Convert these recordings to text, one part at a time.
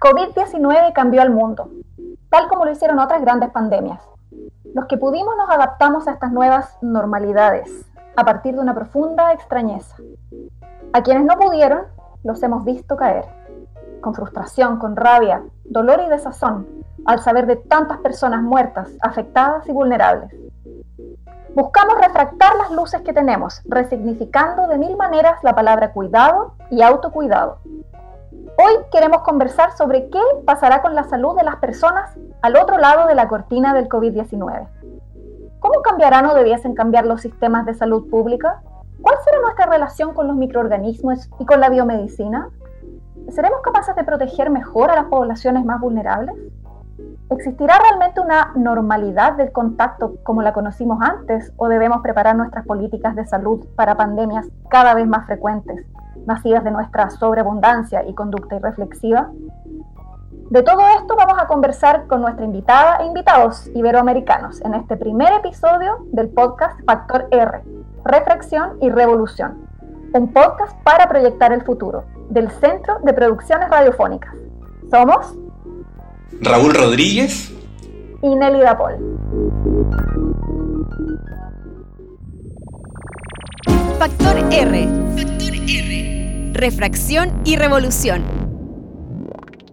COVID-19 cambió al mundo, tal como lo hicieron otras grandes pandemias. Los que pudimos nos adaptamos a estas nuevas normalidades a partir de una profunda extrañeza. A quienes no pudieron, los hemos visto caer, con frustración, con rabia, dolor y desazón, al saber de tantas personas muertas, afectadas y vulnerables. Buscamos refractar las luces que tenemos, resignificando de mil maneras la palabra cuidado y autocuidado. Hoy queremos conversar sobre qué pasará con la salud de las personas al otro lado de la cortina del COVID-19. ¿Cómo cambiarán o debiesen cambiar los sistemas de salud pública? ¿Cuál será nuestra relación con los microorganismos y con la biomedicina? ¿Seremos capaces de proteger mejor a las poblaciones más vulnerables? ¿Existirá realmente una normalidad del contacto como la conocimos antes o debemos preparar nuestras políticas de salud para pandemias cada vez más frecuentes, nacidas de nuestra sobreabundancia y conducta irreflexiva? De todo esto vamos a conversar con nuestra invitada e invitados iberoamericanos en este primer episodio del podcast Factor R, Reflexión y Revolución, un podcast para proyectar el futuro del Centro de Producciones Radiofónicas. Somos Raúl Rodríguez y Nelly Dapol. Factor R. Factor R. Refracción y revolución.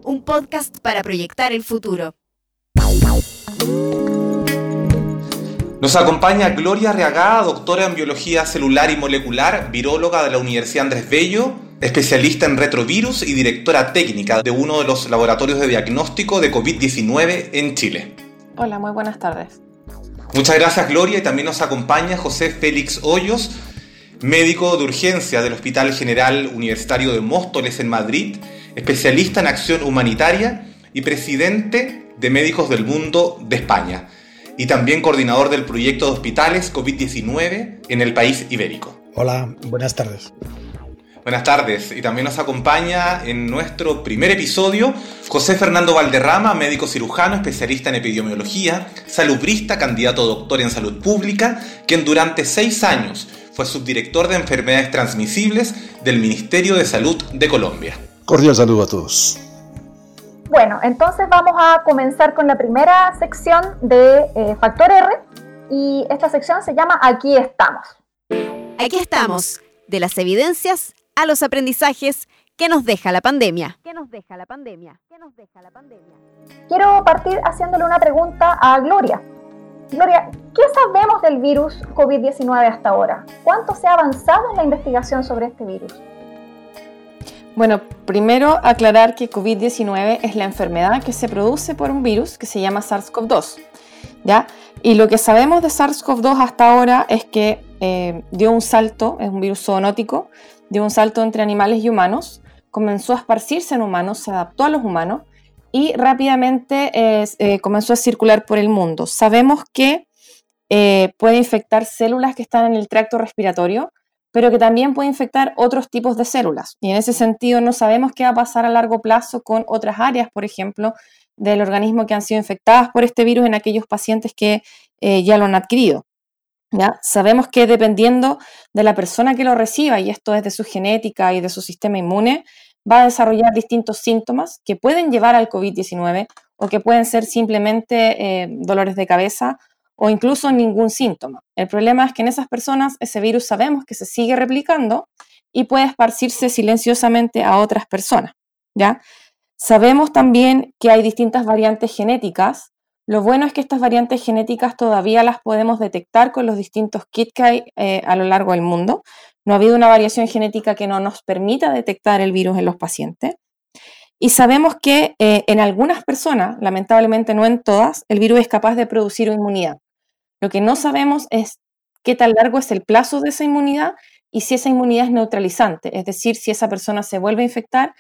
Un podcast para proyectar el futuro. Nos acompaña Gloria Reagada, doctora en biología celular y molecular, viróloga de la Universidad Andrés Bello, especialista en retrovirus y directora técnica de uno de los laboratorios de diagnóstico de COVID-19 en Chile. Hola, muy buenas tardes. Muchas gracias Gloria y también nos acompaña José Félix Hoyos, médico de urgencia del Hospital General Universitario de Móstoles en Madrid, especialista en acción humanitaria y presidente de Médicos del Mundo de España y también coordinador del proyecto de hospitales COVID-19 en el país ibérico. Hola, buenas tardes. Buenas tardes. Y también nos acompaña en nuestro primer episodio José Fernando Valderrama, médico cirujano, especialista en epidemiología, salubrista, candidato a doctor en salud pública, quien durante seis años fue subdirector de enfermedades transmisibles del Ministerio de Salud de Colombia. Cordial saludo a todos. Bueno, entonces vamos a comenzar con la primera sección de eh, Factor R y esta sección se llama Aquí estamos. Aquí estamos, de las evidencias a los aprendizajes que nos deja la pandemia. ¿Qué nos deja la pandemia? ¿Qué nos deja la pandemia? Quiero partir haciéndole una pregunta a Gloria. Gloria, ¿qué sabemos del virus COVID-19 hasta ahora? ¿Cuánto se ha avanzado en la investigación sobre este virus? Bueno, primero aclarar que COVID-19 es la enfermedad que se produce por un virus que se llama SARS-CoV-2. ¿ya? Y lo que sabemos de SARS-CoV-2 hasta ahora es que eh, dio un salto, es un virus zoonótico, dio un salto entre animales y humanos, comenzó a esparcirse en humanos, se adaptó a los humanos y rápidamente eh, comenzó a circular por el mundo. Sabemos que eh, puede infectar células que están en el tracto respiratorio, pero que también puede infectar otros tipos de células. Y en ese sentido no sabemos qué va a pasar a largo plazo con otras áreas, por ejemplo, del organismo que han sido infectadas por este virus en aquellos pacientes que eh, ya lo han adquirido. ¿ya? Sabemos que dependiendo de la persona que lo reciba, y esto es de su genética y de su sistema inmune, va a desarrollar distintos síntomas que pueden llevar al COVID-19 o que pueden ser simplemente eh, dolores de cabeza o incluso ningún síntoma. El problema es que en esas personas ese virus sabemos que se sigue replicando y puede esparcirse silenciosamente a otras personas, ¿ya? Sabemos también que hay distintas variantes genéticas. Lo bueno es que estas variantes genéticas todavía las podemos detectar con los distintos kits que hay eh, a lo largo del mundo. No ha habido una variación genética que no nos permita detectar el virus en los pacientes. Y sabemos que eh, en algunas personas, lamentablemente no en todas, el virus es capaz de producir inmunidad. Lo que no sabemos es qué tan largo es el plazo de esa inmunidad y si esa inmunidad es neutralizante, es decir, si esa persona se vuelve a infectar,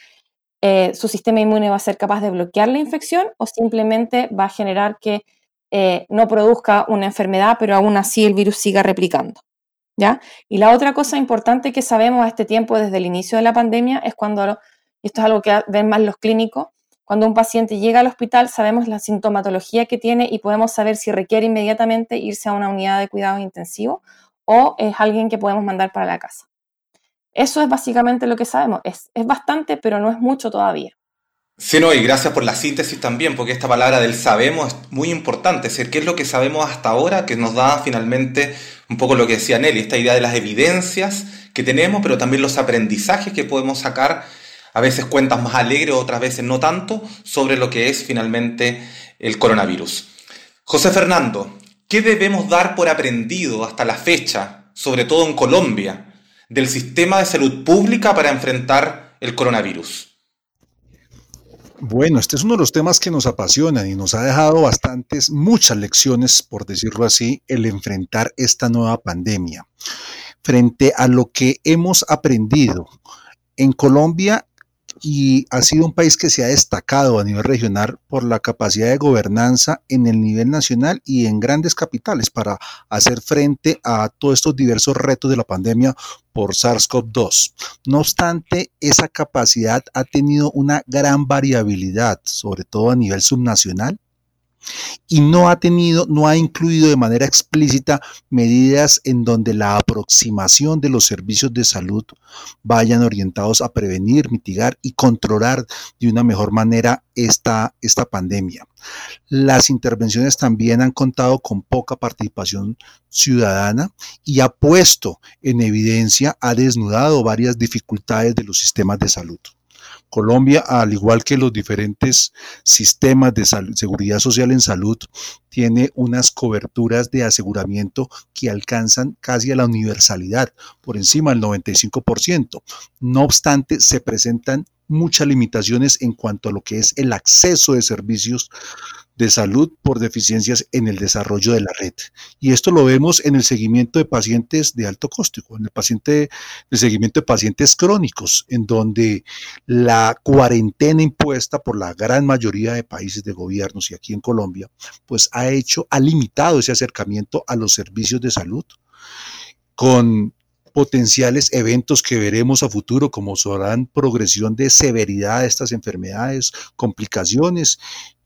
eh, su sistema inmune va a ser capaz de bloquear la infección o simplemente va a generar que eh, no produzca una enfermedad, pero aún así el virus siga replicando. ¿ya? Y la otra cosa importante que sabemos a este tiempo desde el inicio de la pandemia es cuando, esto es algo que ven más los clínicos, cuando un paciente llega al hospital sabemos la sintomatología que tiene y podemos saber si requiere inmediatamente irse a una unidad de cuidados intensivos o es alguien que podemos mandar para la casa. Eso es básicamente lo que sabemos. Es, es bastante, pero no es mucho todavía. Sí, no, y gracias por la síntesis también, porque esta palabra del sabemos es muy importante, es decir, qué es lo que sabemos hasta ahora, que nos da finalmente un poco lo que decía Nelly, esta idea de las evidencias que tenemos, pero también los aprendizajes que podemos sacar, a veces cuentas más alegres, otras veces no tanto, sobre lo que es finalmente el coronavirus. José Fernando, ¿qué debemos dar por aprendido hasta la fecha, sobre todo en Colombia, del sistema de salud pública para enfrentar el coronavirus? Bueno, este es uno de los temas que nos apasionan y nos ha dejado bastantes, muchas lecciones, por decirlo así, el enfrentar esta nueva pandemia. Frente a lo que hemos aprendido, en Colombia y ha sido un país que se ha destacado a nivel regional por la capacidad de gobernanza en el nivel nacional y en grandes capitales para hacer frente a todos estos diversos retos de la pandemia por SARS-CoV-2. No obstante, esa capacidad ha tenido una gran variabilidad, sobre todo a nivel subnacional y no ha tenido, no ha incluido de manera explícita medidas en donde la aproximación de los servicios de salud vayan orientados a prevenir, mitigar y controlar de una mejor manera esta, esta pandemia. Las intervenciones también han contado con poca participación ciudadana y ha puesto en evidencia, ha desnudado varias dificultades de los sistemas de salud. Colombia, al igual que los diferentes sistemas de seguridad social en salud, tiene unas coberturas de aseguramiento que alcanzan casi a la universalidad, por encima del 95%. No obstante, se presentan muchas limitaciones en cuanto a lo que es el acceso de servicios de salud por deficiencias en el desarrollo de la red. Y esto lo vemos en el seguimiento de pacientes de alto costo, en el paciente, seguimiento de pacientes crónicos, en donde la cuarentena impuesta por la gran mayoría de países de gobiernos y aquí en Colombia, pues ha hecho, ha limitado ese acercamiento a los servicios de salud con potenciales eventos que veremos a futuro, como serán progresión de severidad de estas enfermedades, complicaciones,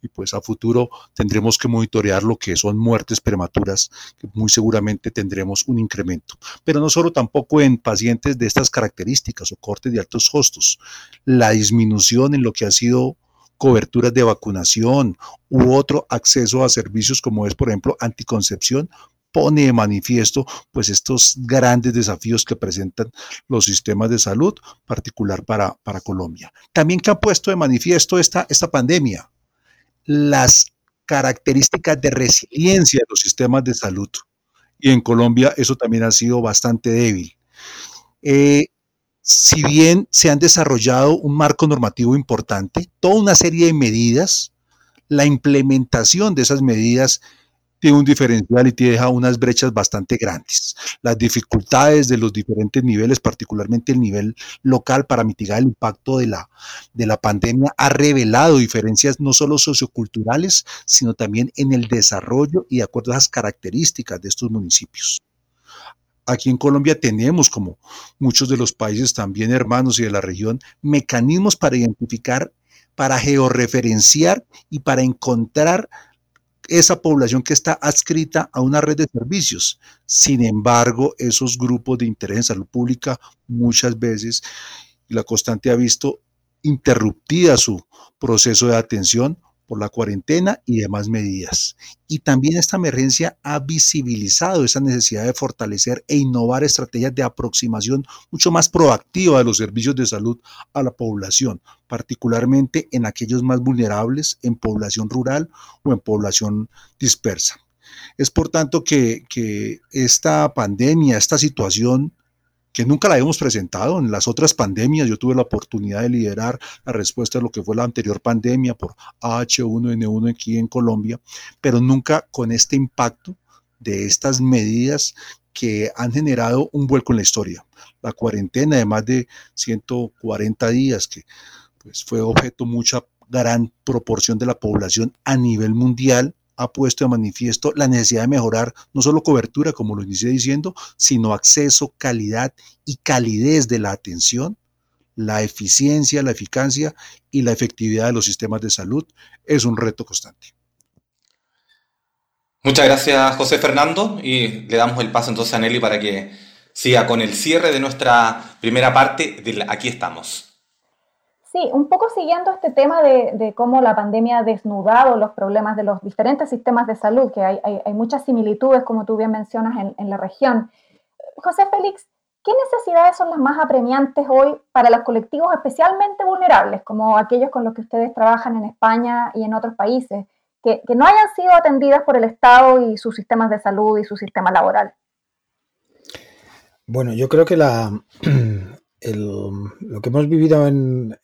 y pues a futuro tendremos que monitorear lo que son muertes prematuras, que muy seguramente tendremos un incremento. Pero no solo tampoco en pacientes de estas características o cortes de altos costos, la disminución en lo que ha sido coberturas de vacunación u otro acceso a servicios como es, por ejemplo, anticoncepción, pone de manifiesto pues estos grandes desafíos que presentan los sistemas de salud, particular para, para Colombia. También que ha puesto de manifiesto esta, esta pandemia, las características de resiliencia de los sistemas de salud. Y en Colombia eso también ha sido bastante débil. Eh, si bien se han desarrollado un marco normativo importante, toda una serie de medidas, la implementación de esas medidas tiene un diferencial y te deja unas brechas bastante grandes. Las dificultades de los diferentes niveles, particularmente el nivel local para mitigar el impacto de la, de la pandemia, ha revelado diferencias no solo socioculturales, sino también en el desarrollo y de acuerdo a las características de estos municipios. Aquí en Colombia tenemos, como muchos de los países también hermanos y de la región, mecanismos para identificar, para georreferenciar y para encontrar esa población que está adscrita a una red de servicios. Sin embargo, esos grupos de interés en salud pública muchas veces, la constante ha visto interrumpida su proceso de atención por la cuarentena y demás medidas. Y también esta emergencia ha visibilizado esa necesidad de fortalecer e innovar estrategias de aproximación mucho más proactiva de los servicios de salud a la población, particularmente en aquellos más vulnerables, en población rural o en población dispersa. Es por tanto que, que esta pandemia, esta situación que nunca la hemos presentado. En las otras pandemias yo tuve la oportunidad de liderar la respuesta a lo que fue la anterior pandemia por H1N1 aquí en Colombia, pero nunca con este impacto de estas medidas que han generado un vuelco en la historia. La cuarentena de más de 140 días, que pues, fue objeto mucha gran proporción de la población a nivel mundial, ha puesto de manifiesto la necesidad de mejorar no solo cobertura, como lo inicié diciendo, sino acceso, calidad y calidez de la atención, la eficiencia, la eficacia y la efectividad de los sistemas de salud es un reto constante. Muchas gracias, José Fernando, y le damos el paso entonces a Nelly para que siga con el cierre de nuestra primera parte de Aquí estamos. Sí, un poco siguiendo este tema de, cómo la pandemia ha desnudado los problemas de los diferentes sistemas de salud, que hay, muchas similitudes, como tú bien mencionas, en, la región. José Félix, ¿qué necesidades son las más apremiantes hoy para los colectivos especialmente vulnerables, como aquellos con los que ustedes trabajan en España y en otros países, que no hayan sido atendidas por el Estado y sus sistemas de salud y su sistema laboral? Bueno, yo creo que la, lo que hemos vivido en,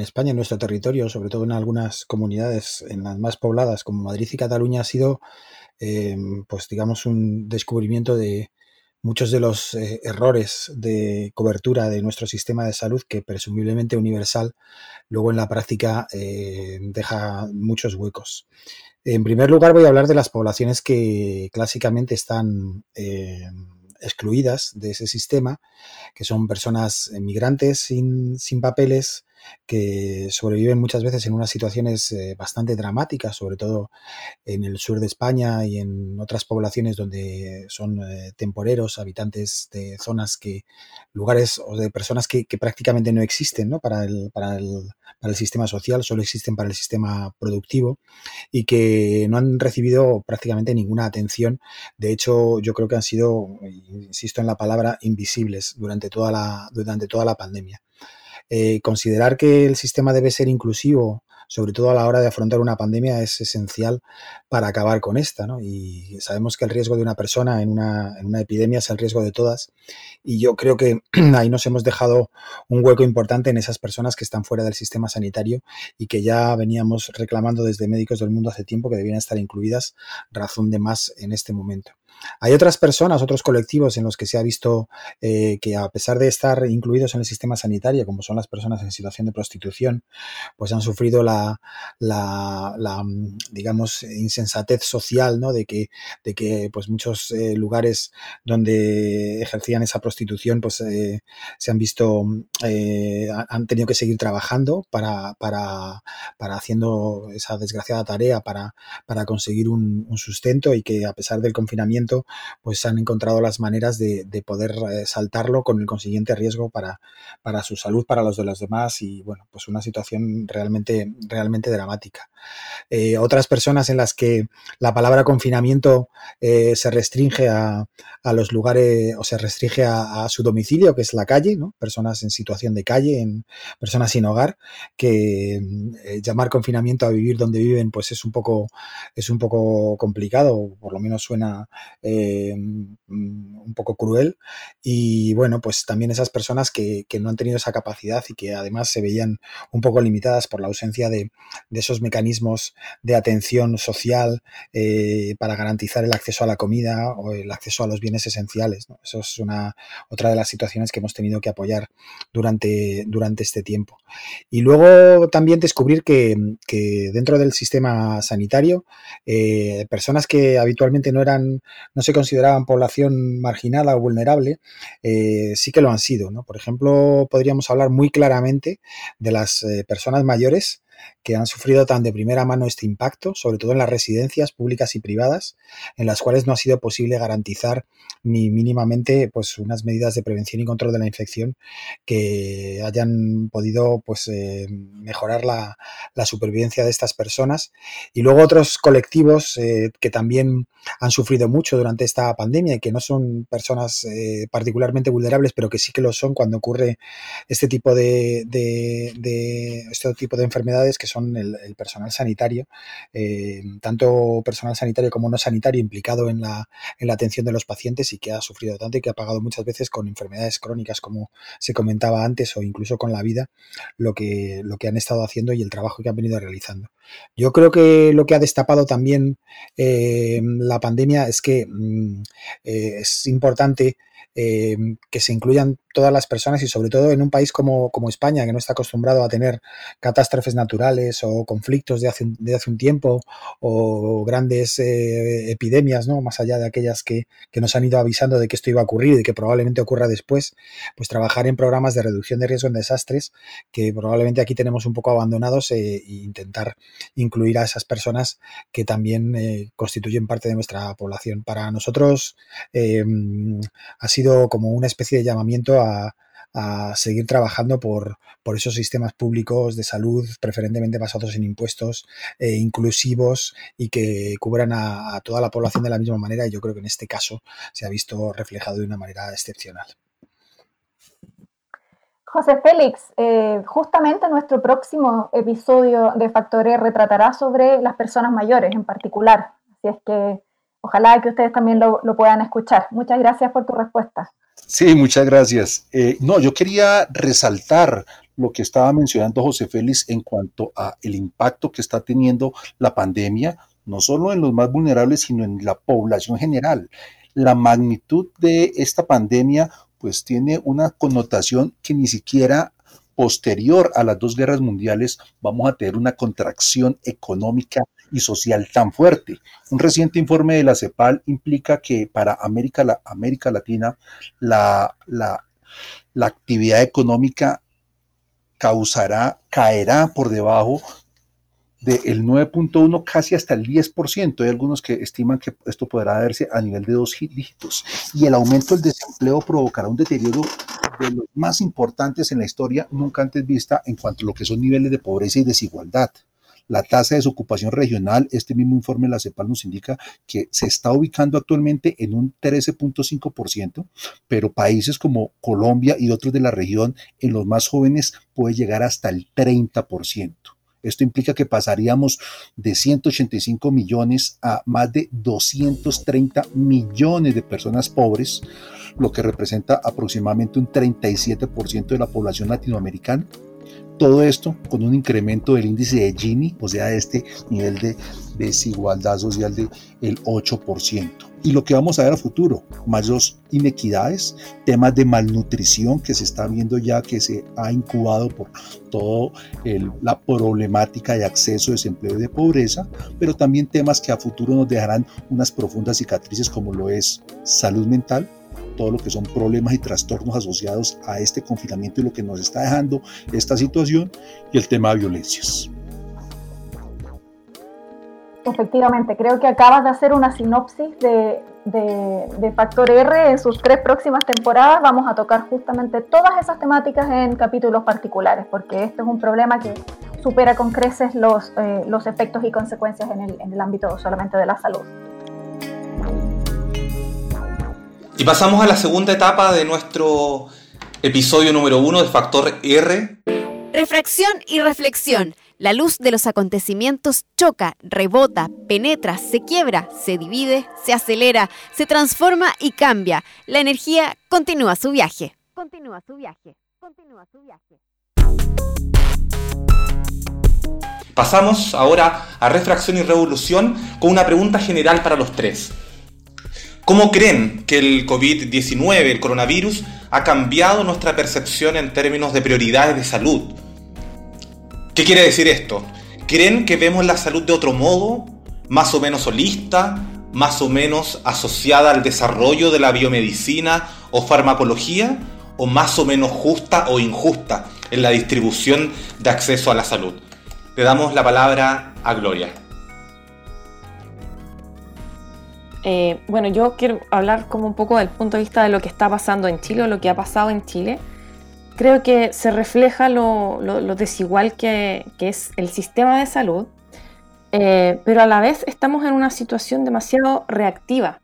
España, en nuestro territorio, sobre todo en algunas comunidades, en las más pobladas como Madrid y Cataluña, ha sido, eh, pues digamos, un descubrimiento de muchos de los eh, errores de cobertura de nuestro sistema de salud, que presumiblemente universal, luego en la práctica eh, deja muchos huecos. En primer lugar, voy a hablar de las poblaciones que clásicamente están excluidas de ese sistema, que son personas migrantes sin, sin papeles, que sobreviven muchas veces en unas situaciones eh, bastante dramáticas, sobre todo en el sur de España y en otras poblaciones donde son eh, temporeros, habitantes de zonas que, lugares o de personas que, prácticamente no existen Para, el, para, el, para el sistema social, solo existen para el sistema productivo y que no han recibido prácticamente ninguna atención. De hecho, yo creo que han sido, insisto en la palabra, invisibles durante toda la, durante toda la pandemia. Eh, considerar que el sistema debe ser inclusivo, sobre todo a la hora de afrontar una pandemia, es esencial para acabar con esta. ¿no? Y sabemos que el riesgo de una persona en una, en una epidemia es el riesgo de todas. Y yo creo que ahí nos hemos dejado un hueco importante en esas personas que están fuera del sistema sanitario y que ya veníamos reclamando desde médicos del mundo hace tiempo que debían estar incluidas, razón de más en este momento. Hay otras personas, otros colectivos en los que se ha visto eh, que a pesar de estar incluidos en el sistema sanitario, como son las personas en situación de prostitución, pues han sufrido la, mm, digamos, insensatez social, ¿no? De que, de que pues muchos eh, lugares donde ejercían esa prostitución, pues eh, se han visto, mm, han tenido que seguir trabajando para, para, para haciendo esa desgraciada tarea para, para conseguir un sustento y que a pesar del confinamiento pues han encontrado las maneras de, poder eh, saltarlo con el consiguiente riesgo para, para su salud, para los de los demás y bueno, pues una situación realmente, realmente dramática. Eh, otras personas en las que la palabra confinamiento eh, se restringe a, los lugares o se restringe a, su domicilio, que es la calle, ¿no? personas en situación de calle, en, personas sin hogar, que llamar confinamiento a vivir donde viven pues es un poco, es un poco complicado, por lo menos suena eh, mm, un poco cruel. Y bueno, pues también esas personas que, no han tenido esa capacidad y que además se veían un poco limitadas por la ausencia de, esos mecanismos de atención social eh, para garantizar el acceso a la comida o el acceso a los bienes esenciales. Eso es una, otra de las situaciones que hemos tenido que apoyar durante, durante este tiempo. Y luego también descubrir que, dentro del sistema sanitario, eh, personas que habitualmente no eran no se consideraban población marginada o vulnerable, eh, sí que lo han sido. Por ejemplo, podríamos hablar muy claramente de las eh, personas mayores que han sufrido tan de primera mano este impacto, sobre todo en las residencias públicas y privadas, en las cuales no ha sido posible garantizar ni mínimamente pues, unas medidas de prevención y control de la infección que hayan podido pues, eh, mejorar la, supervivencia de estas personas. Y luego otros colectivos eh, que también han sufrido mucho durante esta pandemia y que no son personas eh, particularmente vulnerables, pero que sí que lo son cuando ocurre este tipo de, de este tipo de enfermedades que son el, personal sanitario, eh, tanto personal sanitario como no sanitario implicado en la, en la atención de los pacientes y que ha sufrido tanto y que ha pagado muchas veces con enfermedades crónicas, como se comentaba antes, o incluso con la vida, lo que, lo que han estado haciendo y el trabajo que han venido realizando. Yo creo que lo que ha destapado también eh, la pandemia es que mm, eh, es importante que se incluyan todas las personas y sobre todo en un país como, España, que no está acostumbrado a tener catástrofes naturales o conflictos de hace, de hace un tiempo o grandes eh, epidemias, ¿no? más allá de aquellas que, nos han ido avisando de que esto iba a ocurrir y que probablemente ocurra después, pues trabajar en programas de reducción de riesgo en desastres que probablemente aquí tenemos un poco abandonados e intentar incluir a esas personas que también eh, constituyen parte de nuestra población. Para nosotros ha sido sido como una especie de llamamiento a, seguir trabajando por, esos sistemas públicos de salud preferentemente basados en impuestos eh, inclusivos y que cubran a, toda la población de la misma manera y yo creo que en este caso se ha visto reflejado de una manera excepcional. José Félix, eh, justamente nuestro próximo episodio de Factor R tratará sobre las personas mayores en particular. Así es que ojalá que ustedes también lo, puedan escuchar. Muchas gracias por tu respuesta. Sí, muchas gracias. Eh, no, yo quería resaltar lo que estaba mencionando José Félix en cuanto a el impacto que está teniendo la pandemia, no solo en los más vulnerables, sino en la población general. La magnitud de esta pandemia pues tiene una connotación que ni siquiera posterior a las dos guerras mundiales vamos a tener una contracción económica y social tan fuerte. Un reciente informe de la CEPAL implica que para América, la, América Latina la, actividad económica causará, caerá por debajo del 9.1 casi hasta el 10%. Hay algunos que estiman que esto podrá verse a nivel de dos dígitos. Y el aumento del desempleo provocará un deterioro de los más importantes en la historia nunca antes vista en cuanto a lo que son niveles de pobreza y desigualdad. La tasa de desocupación regional, este mismo informe de la CEPAL nos indica que se está ubicando actualmente en un 13.5%, pero países como Colombia y otros de la región, en los más jóvenes, puede llegar hasta el 30%. Esto implica que pasaríamos de 185 millones a más de 230 millones de personas pobres, lo que representa aproximadamente un 37% de la población latinoamericana. Todo esto con un incremento del índice de Gini, o sea, este nivel de desigualdad social del 8% y lo que vamos a ver a futuro, mayores inequidades, temas de malnutrición que se está viendo ya que se ha incubado por toda la problemática de acceso, desempleo y de pobreza, pero también temas que a futuro nos dejarán unas profundas cicatrices como lo es salud mental, todo lo que son problemas y trastornos asociados a este confinamiento y lo que nos está dejando esta situación y el tema de violencias. Efectivamente, creo que acabas de hacer una sinopsis de, Factor R en sus tres próximas temporadas. Vamos a tocar justamente todas esas temáticas en capítulos particulares, porque este es un problema que supera con creces los, eh, los efectos y consecuencias en el, en el ámbito solamente de la salud. Y pasamos a la segunda etapa de nuestro episodio número uno de Factor R. Refracción y reflexión la luz de los acontecimientos choca, rebota, penetra, se quiebra, se divide, se acelera, se transforma y cambia. La energía continúa su viaje. Continúa su viaje. Continúa su viaje. Pasamos ahora a refracción y revolución con una pregunta general para los tres. ¿Cómo creen que el COVID-19, el coronavirus, ha cambiado nuestra percepción en términos de prioridades de salud? ¿Qué quiere decir esto? ¿Creen que vemos la salud de otro modo? ¿Más o menos holista? ¿Más o menos asociada al desarrollo de la biomedicina o farmacología? ¿O más o menos justa o injusta en la distribución de acceso a la salud? Le damos la palabra a Gloria. Eh, bueno, yo quiero hablar como un poco del punto de vista de lo que está pasando en Chile o lo que ha pasado en Chile creo que se refleja lo, desigual que, es el sistema de salud, eh, pero a la vez estamos en una situación demasiado reactiva.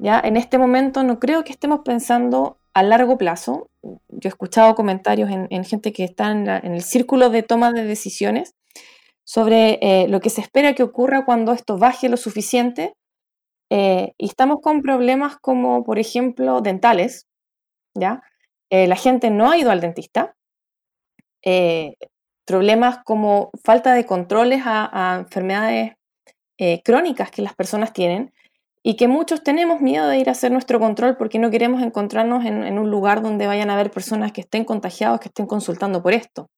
¿ya? En este momento no creo que estemos pensando a largo plazo. Yo he escuchado comentarios en, gente que está en, el círculo de toma de decisiones sobre eh, lo que se espera que ocurra cuando esto baje lo suficiente. Eh, y estamos con problemas como, por ejemplo, dentales, ¿ya? Eh, la gente no ha ido al dentista, eh, problemas como falta de controles a, enfermedades eh, crónicas que las personas tienen y que muchos tenemos miedo de ir a hacer nuestro control porque no queremos encontrarnos en, un lugar donde vayan a haber personas que estén contagiados, que estén consultando por esto.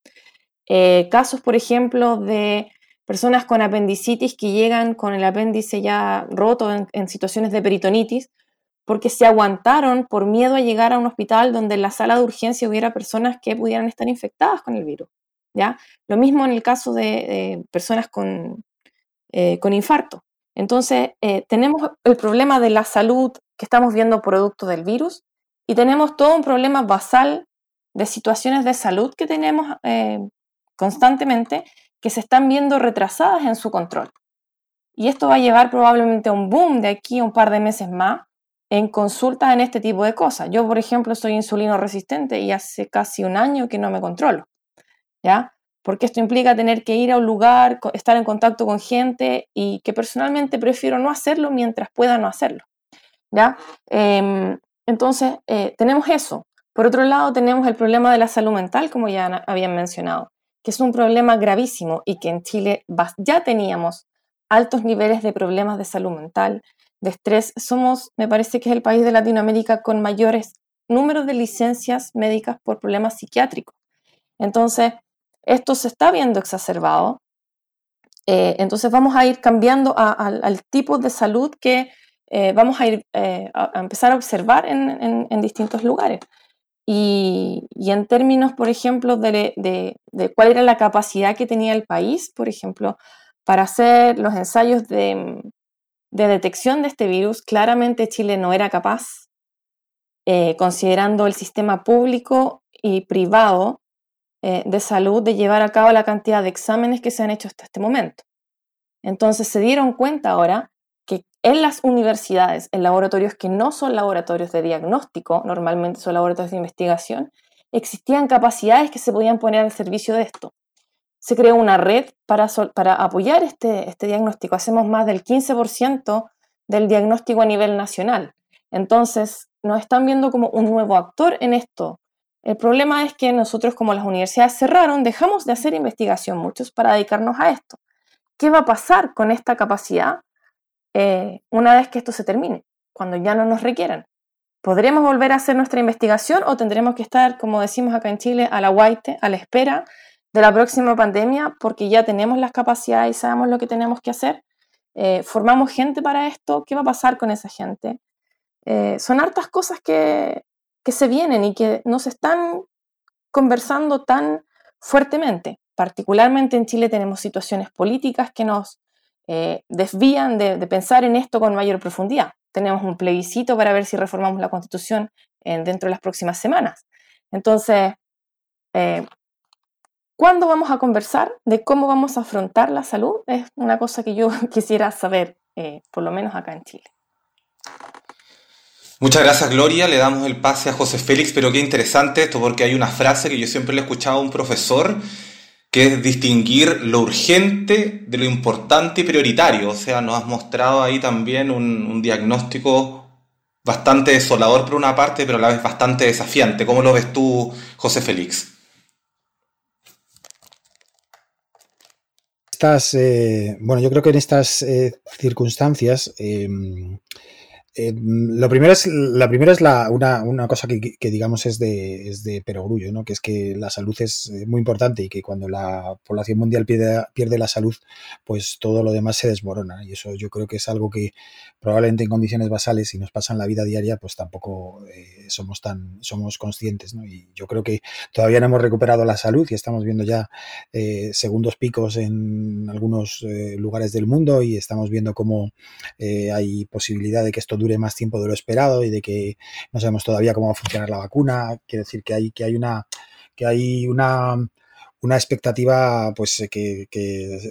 casos, por ejemplo, de personas con apendicitis que llegan con el apéndice ya roto en situaciones de peritonitis porque se aguantaron por miedo a llegar a un hospital donde en la sala de urgencia hubiera personas que pudieran estar infectadas con el virus. ¿ya? Lo mismo en el caso de, personas con, eh, con, infarto. Entonces, eh, tenemos el problema de la salud que estamos viendo producto del virus y tenemos todo un problema basal de situaciones de salud que tenemos eh, constantemente que se están viendo retrasadas en su control. Y esto va a llevar probablemente a un boom de aquí a un par de meses más en consultas en este tipo de cosas. Yo, por ejemplo, soy insulino resistente y hace casi un año que no me controlo. ¿Ya? Porque esto implica tener que ir a un lugar, estar en contacto con gente y que personalmente prefiero no hacerlo mientras pueda no hacerlo. ¿Ya? Em, entonces, eh, tenemos eso. Por otro lado, tenemos el problema de la salud mental, como ya habían mencionado, que es un problema gravísimo y que en Chile ya teníamos altos niveles de problemas de salud mental, de estrés. Somos, me parece que es el país de Latinoamérica con mayores números de licencias médicas por problemas psiquiátricos. Entonces, esto se está viendo exacerbado. Eh, entonces vamos a ir cambiando al tipo de salud que eh, vamos a ir eh, a, empezar a observar en, distintos lugares. Y, en términos, por ejemplo, de, cuál era la capacidad que tenía el país, por ejemplo, para hacer los ensayos de, detección de este virus, claramente Chile no era capaz, eh, considerando el sistema público y privado eh, de salud, de llevar a cabo la cantidad de exámenes que se han hecho hasta este momento. Entonces se dieron cuenta ahora en las universidades, en laboratorios que no son laboratorios de diagnóstico, normalmente son laboratorios de investigación, existían capacidades que se podían poner al servicio de esto se creó una red para, para apoyar este, este diagnóstico. Hacemos más del 15% del diagnóstico a nivel nacional. Entonces, nos están viendo como un nuevo actor en esto. El problema es que nosotros como las universidades cerraron, dejamos de hacer investigación muchos para dedicarnos a esto. ¿Qué va a pasar con esta capacidad eh, una vez que esto se termine? Cuando ya no nos requieran. ¿Podremos volver a hacer nuestra investigación o tendremos que estar, como decimos acá en Chile, a la guaite, a la espera de la próxima pandemia porque ya tenemos las capacidades y sabemos lo que tenemos que hacer. Eh, formamos gente para esto, ¿qué va a pasar con esa gente? Eh, son hartas cosas que, que se vienen y que no se están conversando tan fuertemente. Particularmente en Chile tenemos situaciones políticas que nos eh, desvían de, de, pensar en esto con mayor profundidad. Tenemos un plebiscito para ver si reformamos la constitución en, dentro de las próximas semanas. Entonces, ¿Cuándo vamos a conversar de cómo vamos a afrontar la salud? Es una cosa que yo quisiera saber, eh, por lo menos acá en Chile. Muchas gracias Gloria, le damos el pase a José Félix, pero qué interesante esto porque hay una frase que yo siempre le he escuchado a un profesor que es distinguir lo urgente de lo importante y prioritario. O sea, nos has mostrado ahí también un, diagnóstico bastante desolador por una parte, pero a la vez bastante desafiante. ¿Cómo lo ves tú, José Félix? Eh, bueno, yo creo que en estas eh, circunstancias em, eh, lo primero es, la primera es la, una, una, cosa que, digamos es de, es de perogrullo, ¿no? que es que la salud es eh, muy importante y que cuando la población mundial pierde, pierde la salud, pues todo lo demás se desmorona. Y eso yo creo que es algo que probablemente en condiciones basales, si nos pasa en la vida diaria, pues tampoco eh, somos tan somos conscientes. ¿no? Y yo creo que todavía no hemos recuperado la salud y estamos viendo ya segundos picos en algunos lugares del mundo y estamos viendo cómo hay posibilidad de que esto dure más tiempo de lo esperado y de que no sabemos todavía cómo va a funcionar la vacuna. Quiere decir que hay, que hay una que hay una, una expectativa pues que,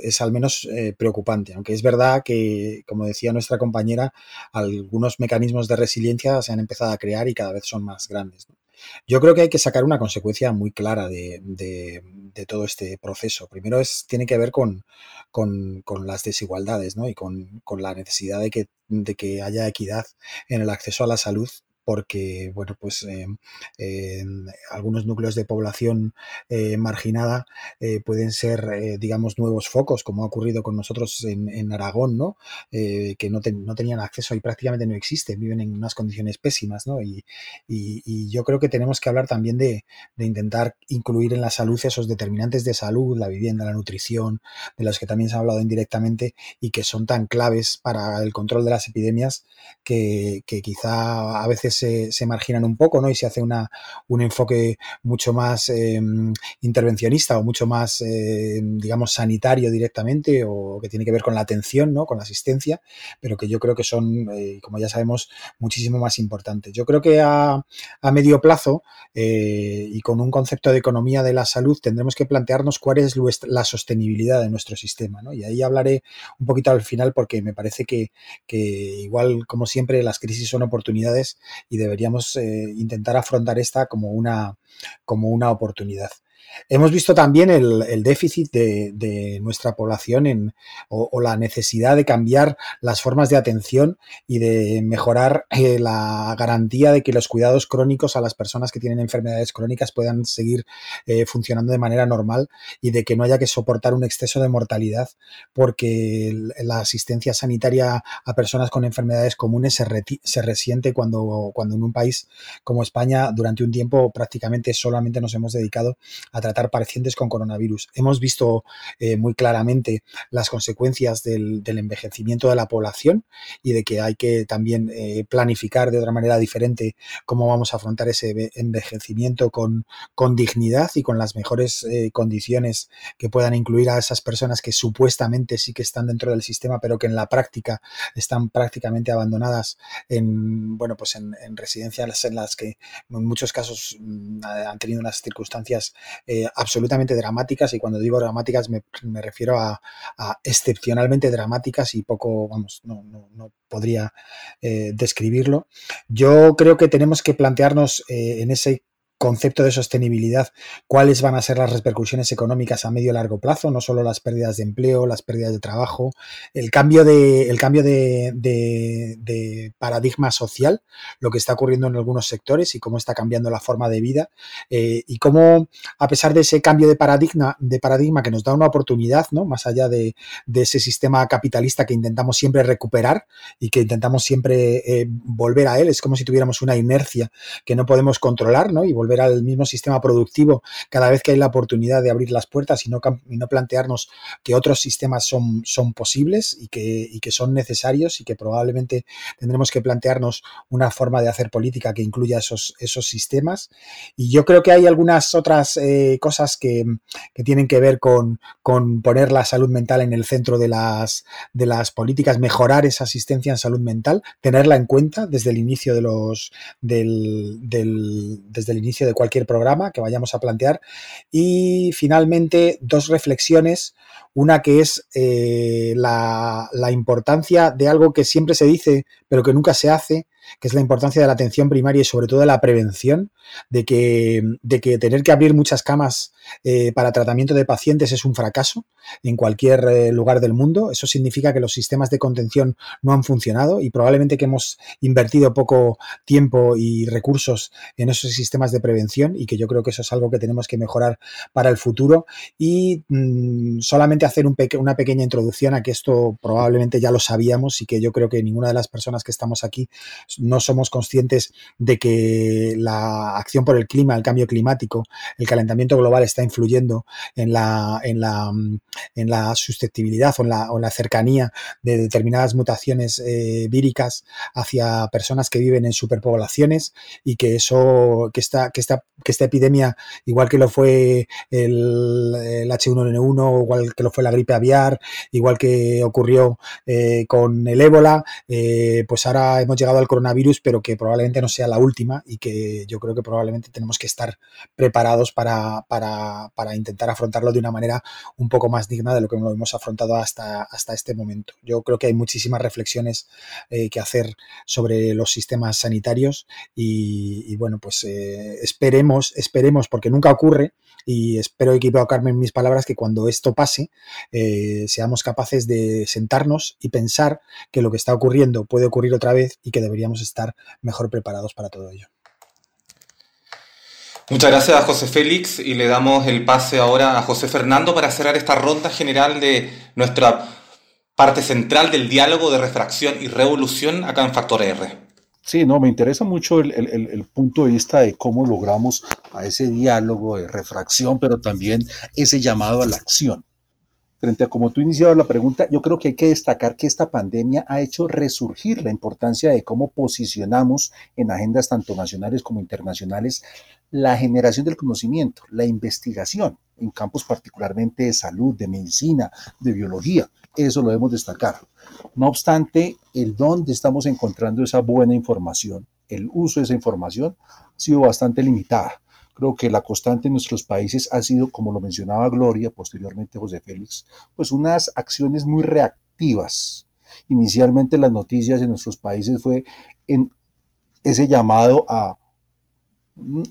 es al menos eh, preocupante, aunque es verdad que, como decía nuestra compañera, algunos mecanismos de resiliencia se han empezado a crear y cada vez son más grandes. Yo creo que hay que sacar una consecuencia muy clara de, todo este proceso. Primero es, tiene que ver con, las desigualdades ¿no? y con, la necesidad de que, de que haya equidad en el acceso a la salud porque bueno, pues eh, algunos núcleos de población eh, marginada eh, pueden ser, digamos, nuevos focos, como ha ocurrido con nosotros en, Aragón, ¿no? que no, no, tenían acceso y prácticamente no existen, viven en unas condiciones pésimas, ¿no? Y, yo creo que tenemos que hablar también de, de, intentar incluir en la salud esos determinantes de salud, la vivienda, la nutrición, de los que también se ha hablado indirectamente y que son tan claves para el control de las epidemias que, que quizá a veces se marginan un poco, ¿no? Y se hace una, un enfoque mucho más em, intervencionista o mucho más, em, digamos, sanitario directamente o que tiene que ver con la atención, ¿no? Con la asistencia, pero que yo creo que son, eh, como ya sabemos, muchísimo más importantes. Yo creo que a, a medio plazo eh, y con un concepto de economía de la salud tendremos que plantearnos cuál es la sostenibilidad de nuestro sistema, ¿no? Y ahí hablaré un poquito al final porque me parece que, que igual, como siempre, las crisis son oportunidades y deberíamos eh, intentar afrontar esta como una, como una oportunidad. Hemos visto también el, déficit de, nuestra población en, o, la necesidad de cambiar las formas de atención y de mejorar eh, la garantía de que los cuidados crónicos a las personas que tienen enfermedades crónicas puedan seguir eh, funcionando de manera normal y de que no haya que soportar un exceso de mortalidad porque la asistencia sanitaria a personas con enfermedades comunes se, se resiente cuando, cuando en un país como España durante un tiempo prácticamente solamente nos hemos dedicado a tratar pacientes con coronavirus. Hemos visto eh, muy claramente las consecuencias del, envejecimiento de la población y de que hay que también eh, planificar de otra manera diferente cómo vamos a afrontar ese envejecimiento con, con dignidad y con las mejores eh, condiciones que puedan incluir a esas personas que supuestamente sí que están dentro del sistema, pero que en la práctica están prácticamente abandonadas en, bueno, pues en, residencias en las que en muchos casos mm, han tenido unas circunstancias eh, absolutamente dramáticas y cuando digo dramáticas me, refiero a, excepcionalmente dramáticas y poco, vamos, no, podría eh, describirlo. Yo creo que tenemos que plantearnos eh, en ese concepto de sostenibilidad, cuáles van a ser las repercusiones económicas a medio y largo plazo, no solo las pérdidas de empleo, las pérdidas de trabajo, el cambio de, el cambio de, paradigma social, lo que está ocurriendo en algunos sectores y cómo está cambiando la forma de vida eh, y cómo, a pesar de ese cambio de paradigma, de paradigma que nos da una oportunidad, ¿no? más allá de, ese sistema capitalista que intentamos siempre recuperar y que intentamos siempre eh, volver a él, es como si tuviéramos una inercia que no podemos controlar ¿no? y volver al mismo sistema productivo cada vez que hay la oportunidad de abrir las puertas y no, no plantearnos que otros sistemas son, son posibles y que, que son necesarios y que probablemente tendremos que plantearnos una forma de hacer política que incluya esos, esos sistemas. Y yo creo que hay algunas otras eh, cosas que, tienen que ver con, con, poner la salud mental en el centro de las, de las políticas, mejorar esa asistencia en salud mental, tenerla en cuenta desde el inicio de los del, desde el inicio de cualquier programa que vayamos a plantear. Y finalmente, dos reflexiones. Una que es eh, la, la importancia de algo que siempre se dice, pero que nunca se hace, que es la importancia de la atención primaria y sobre todo de la prevención, de que, de que tener que abrir muchas camas eh, para tratamiento de pacientes es un fracaso en cualquier eh, lugar del mundo. Eso significa que los sistemas de contención no han funcionado y probablemente que hemos invertido poco tiempo y recursos en esos sistemas de prevención y que yo creo que eso es algo que tenemos que mejorar para el futuro. Y mm, solamente hacer un una pequeña introducción a que esto probablemente ya lo sabíamos y que yo creo que ninguna de las personas que estamos aquí no somos conscientes de que la acción por el clima, el cambio climático, el calentamiento global está influyendo en la, en la, en la susceptibilidad o en la, o la cercanía de determinadas mutaciones eh, víricas hacia personas que viven en superpoblaciones y que eso, que esta, que esta, que esta epidemia, igual que lo fue el, H1N1, igual que lo fue la gripe aviar, igual que ocurrió eh, con el ébola, eh, pues ahora hemos llegado al coronavirus, pero que probablemente no sea la última y que yo creo que probablemente tenemos que estar preparados para, para, intentar afrontarlo de una manera un poco más digna de lo que lo hemos afrontado hasta, hasta este momento. Yo creo que hay muchísimas reflexiones eh, que hacer sobre los sistemas sanitarios y, bueno, pues eh, esperemos, esperemos, porque nunca ocurre y espero equivocarme en mis palabras que cuando esto pase eh, seamos capaces de sentarnos y pensar que lo que está ocurriendo puede ocurrir otra vez y que deberíamos estar mejor preparados para todo ello. Muchas gracias a José Félix y le damos el pase ahora a José Fernando para cerrar esta ronda general de nuestra parte central del diálogo de refracción y revolución acá en Factor R. Sí, no, me interesa mucho el, punto de vista de cómo logramos a ese diálogo de refracción, pero también ese llamado a la acción. Frente a como tú iniciabas la pregunta, yo creo que hay que destacar que esta pandemia ha hecho resurgir la importancia de cómo posicionamos en agendas tanto nacionales como internacionales la generación del conocimiento, la investigación en campos particularmente de salud, de medicina, de biología. Eso lo debemos destacar. No obstante, el dónde estamos encontrando esa buena información, el uso de esa información, ha sido bastante limitada. Creo que la constante en nuestros países ha sido, como lo mencionaba Gloria, posteriormente José Félix, pues unas acciones muy reactivas. Inicialmente las noticias en nuestros países fue en ese llamado a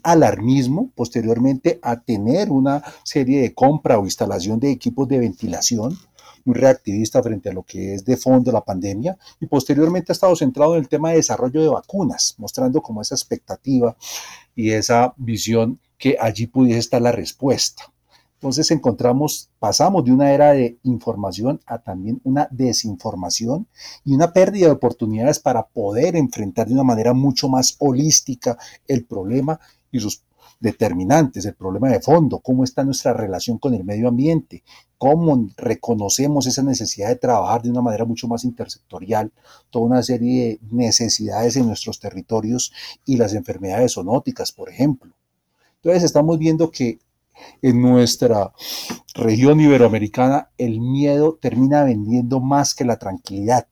alarmismo, posteriormente a tener una serie de compra o instalación de equipos de ventilación, muy reactivista frente a lo que es de fondo la pandemia y posteriormente ha estado centrado en el tema de desarrollo de vacunas, mostrando como esa expectativa y esa visión que allí pudiese estar la respuesta. Entonces encontramos, pasamos de una era de información a también una desinformación y una pérdida de oportunidades para poder enfrentar de una manera mucho más holística el problema y sus determinantes, el problema de fondo, cómo está nuestra relación con el medio ambiente, cómo reconocemos esa necesidad de trabajar de una manera mucho más intersectorial, toda una serie de necesidades en nuestros territorios y las enfermedades zoonóticas, por ejemplo. Entonces estamos viendo que en nuestra región iberoamericana el miedo termina vendiendo más que la tranquilidad.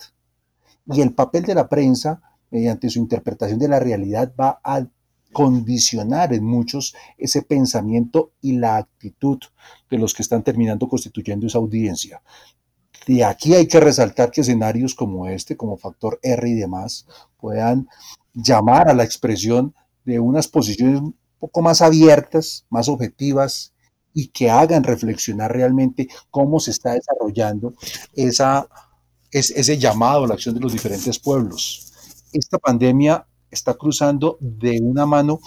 Y el papel de la prensa, mediante su interpretación de la realidad, va a condicionar en muchos ese pensamiento y la actitud de los que están terminando constituyendo esa audiencia. De aquí hay que resaltar que escenarios como este, como factor R y demás, puedan llamar a la expresión de unas posiciones un poco más abiertas, más objetivas y que hagan reflexionar realmente cómo se está desarrollando esa, ese llamado a la acción de los diferentes pueblos. Esta pandemia está cruzando de una mano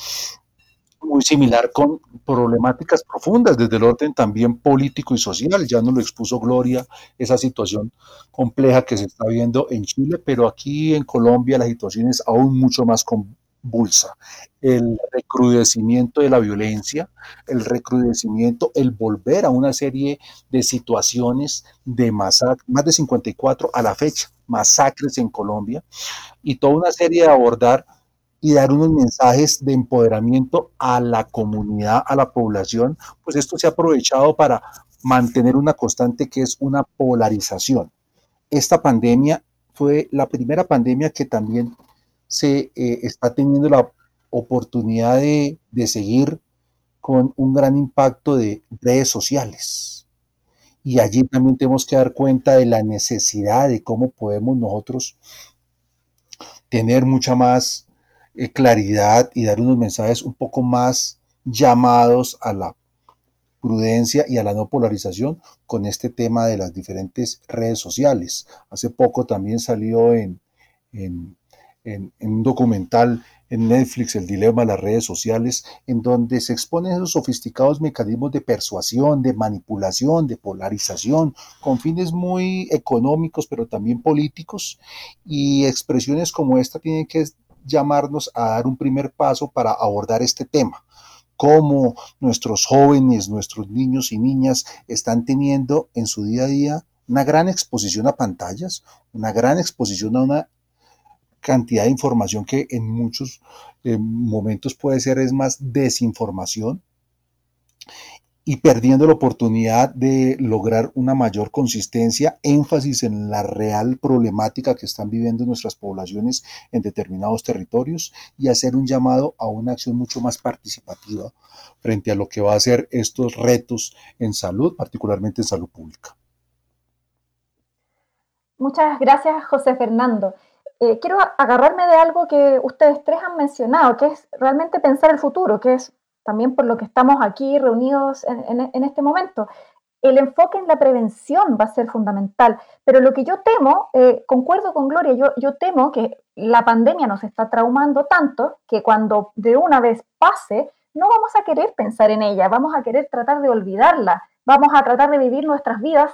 muy similar con problemáticas profundas desde el orden también político y social. Ya nos lo expuso Gloria, esa situación compleja que se está viendo en Chile, pero aquí en Colombia la situación es aún mucho más convulsa. El recrudecimiento de la violencia, el recrudecimiento, el volver a una serie de situaciones de masacre, más de 54 a la fecha, masacres en Colombia, y toda una serie de abordar y dar unos mensajes de empoderamiento a la comunidad, a la población, pues esto se ha aprovechado para mantener una constante que es una polarización. Esta pandemia fue la primera pandemia que también se eh, está teniendo la oportunidad de, de seguir con un gran impacto de redes sociales. Y allí también tenemos que dar cuenta de la necesidad de cómo podemos nosotros tener mucha más eh, claridad y dar unos mensajes un poco más llamados a la prudencia y a la no polarización con este tema de las diferentes redes sociales. Hace poco también salió en, en, un documental en Netflix, El Dilema de las redes sociales, en donde se exponen esos sofisticados mecanismos de persuasión, de manipulación, de polarización, con fines muy económicos, pero también políticos, y expresiones como esta tienen que llamarnos a dar un primer paso para abordar este tema. Cómo nuestros jóvenes, nuestros niños y niñas están teniendo en su día a día una gran exposición a pantallas, una gran exposición a una cantidad de información que en muchos eh, momentos puede ser es más desinformación y perdiendo la oportunidad de lograr una mayor consistencia, énfasis en la real problemática que están viviendo nuestras poblaciones en determinados territorios y hacer un llamado a una acción mucho más participativa frente a lo que va a ser estos retos en salud, particularmente en salud pública. Muchas gracias, José Fernando. Eh, quiero agarrarme de algo que ustedes tres han mencionado, que es realmente pensar el futuro, que es también por lo que estamos aquí reunidos en, este momento. El enfoque en la prevención va a ser fundamental, pero lo que yo temo, eh, concuerdo con Gloria, yo, yo temo que la pandemia nos está traumando tanto que cuando de una vez pase, no vamos a querer pensar en ella, vamos a querer tratar de olvidarla, vamos a tratar de vivir nuestras vidas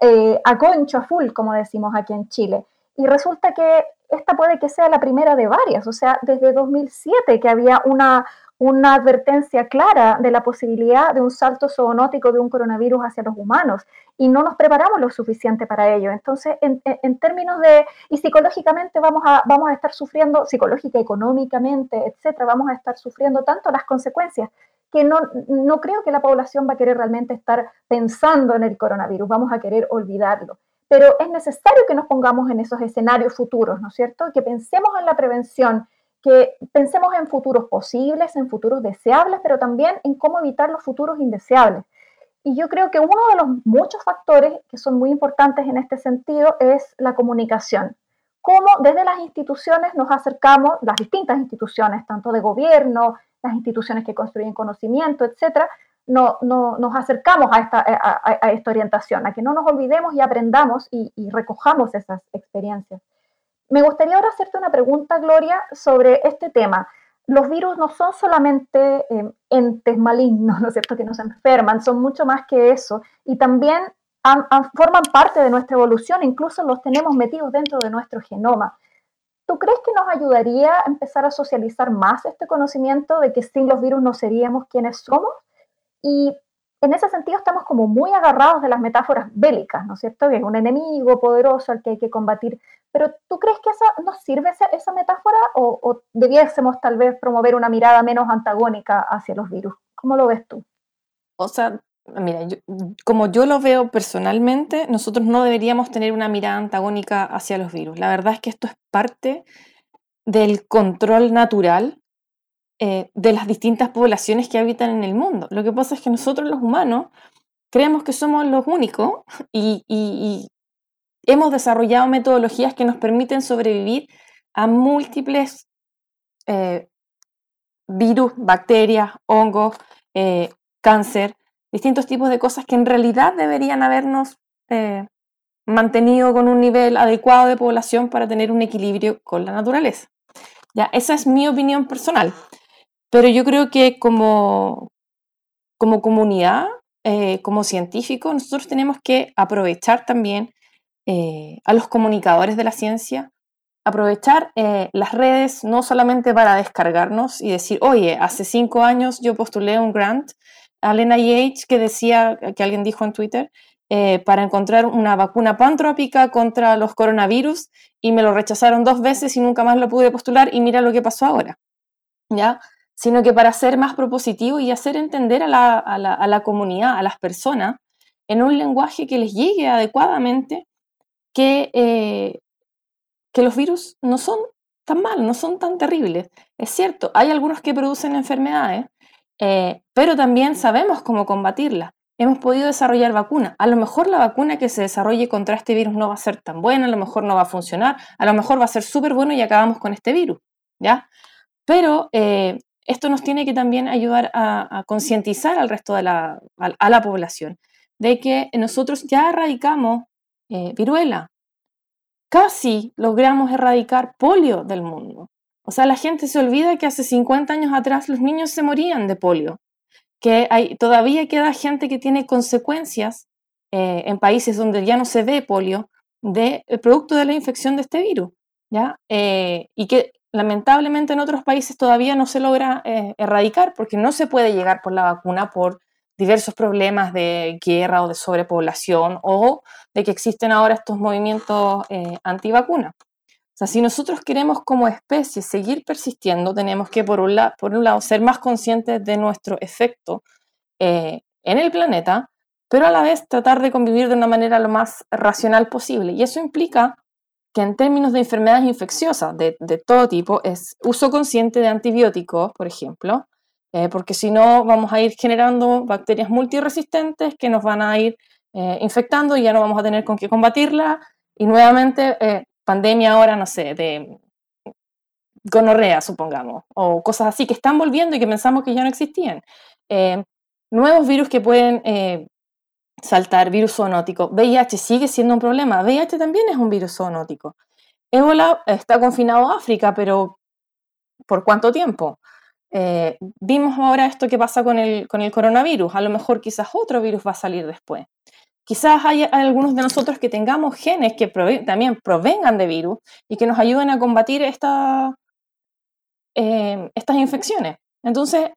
eh, a concho, a full, como decimos aquí en Chile. Y resulta que esta puede que sea la primera de varias, o sea, desde 2007 que había una, una advertencia clara de la posibilidad de un salto zoonótico de un coronavirus hacia los humanos y no nos preparamos lo suficiente para ello. Entonces, en, términos de, y psicológicamente vamos a, vamos a estar sufriendo, psicológica, económicamente, etcétera, vamos a estar sufriendo tanto las consecuencias que no, no creo que la población va a querer realmente estar pensando en el coronavirus, vamos a querer olvidarlo. Pero es necesario que nos pongamos en esos escenarios futuros, ¿no es cierto? Que pensemos en la prevención, que pensemos en futuros posibles, en futuros deseables, pero también en cómo evitar los futuros indeseables. Y yo creo que uno de los muchos factores que son muy importantes en este sentido es la comunicación. Cómo desde las instituciones nos acercamos, las distintas instituciones, tanto de gobierno, las instituciones que construyen conocimiento, etcétera, no, nos acercamos a esta, a, esta, orientación, a que no nos olvidemos y aprendamos y recojamos esas experiencias. Me gustaría ahora hacerte una pregunta, Gloria, sobre este tema. Los virus no son solamente eh, entes malignos, ¿no es cierto?, que nos enferman, son mucho más que eso. Y también forman parte de nuestra evolución, incluso los tenemos metidos dentro de nuestro genoma. ¿Tú crees que nos ayudaría a empezar a socializar más este conocimiento de que sin los virus no seríamos quienes somos? Y en ese sentido estamos como muy agarrados de las metáforas bélicas, ¿no es cierto? Que es un enemigo poderoso al que hay que combatir. Pero ¿tú crees que esa, nos sirve esa, metáfora o, debiésemos tal vez promover una mirada menos antagónica hacia los virus? ¿Cómo lo ves tú? O sea, mira, como yo lo veo personalmente, nosotros no deberíamos tener una mirada antagónica hacia los virus. La verdad es que esto es parte del control natural eh, de las distintas poblaciones que habitan en el mundo. Lo que pasa es que nosotros los humanos creemos que somos los únicos y, hemos desarrollado metodologías que nos permiten sobrevivir a múltiples eh, virus, bacterias, hongos, eh, cáncer, distintos tipos de cosas que en realidad deberían habernos mantenido con un nivel adecuado de población para tener un equilibrio con la naturaleza. Ya, esa es mi opinión personal. Pero yo creo que como, como comunidad, como científicos, nosotros tenemos que aprovechar también eh, a los comunicadores de la ciencia, aprovechar eh, las redes no solamente para descargarnos y decir, oye, hace cinco años yo postulé un grant al NIH que decía, que alguien dijo en Twitter, eh, para encontrar una vacuna pantrópica contra los coronavirus y me lo rechazaron dos veces y nunca más lo pude postular y mira lo que pasó ahora, ¿ya? Sino que para ser más propositivo y hacer entender a la, a la, a la comunidad, a las personas, en un lenguaje que les llegue adecuadamente que, eh, que los virus no son tan malos, no son tan terribles. Es cierto, hay algunos que producen enfermedades, eh, pero también sabemos cómo combatirlas. Hemos podido desarrollar vacunas. A lo mejor la vacuna que se desarrolle contra este virus no va a ser tan buena, a lo mejor no va a funcionar, a lo mejor va a ser súper bueno y acabamos con este virus, ¿ya? Pero eh, esto nos tiene que también ayudar a, concientizar al resto de la, a la población de que nosotros ya erradicamos eh, viruela. Casi logramos erradicar polio del mundo. O sea, la gente se olvida que hace 50 años atrás los niños se morían de polio, que hay, todavía queda gente que tiene consecuencias eh, en países donde ya no se ve polio de el producto de la infección de este virus, ¿ya? Eh, y que lamentablemente en otros países todavía no se logra erradicar porque no se puede llegar por la vacuna por diversos problemas de guerra o de sobrepoblación o de que existen ahora estos movimientos eh, antivacuna. O sea, si nosotros queremos como especie seguir persistiendo, tenemos que por un, por un lado ser más conscientes de nuestro efecto eh, en el planeta, pero a la vez tratar de convivir de una manera lo más racional posible. Y eso implica que en términos de enfermedades infecciosas de, de todo tipo es uso consciente de antibióticos, por ejemplo, eh, porque si no vamos a ir generando bacterias multiresistentes que nos van a ir eh, infectando y ya no vamos a tener con qué combatirla. Y nuevamente, eh, pandemia ahora, no sé, de gonorrea, supongamos, o cosas así que están volviendo y que pensamos que ya no existían. nuevos virus que pueden saltar, virus zoonótico. VIH sigue siendo un problema. VIH también es un virus zoonótico. Ébola está confinado a África, pero ¿por cuánto tiempo? Eh, vimos ahora esto que pasa con el, con el coronavirus, a lo mejor quizás otro virus va a salir después. Quizás hay, algunos de nosotros que tengamos genes que también provengan de virus y que nos ayuden a combatir esta, eh, estas infecciones. Entonces,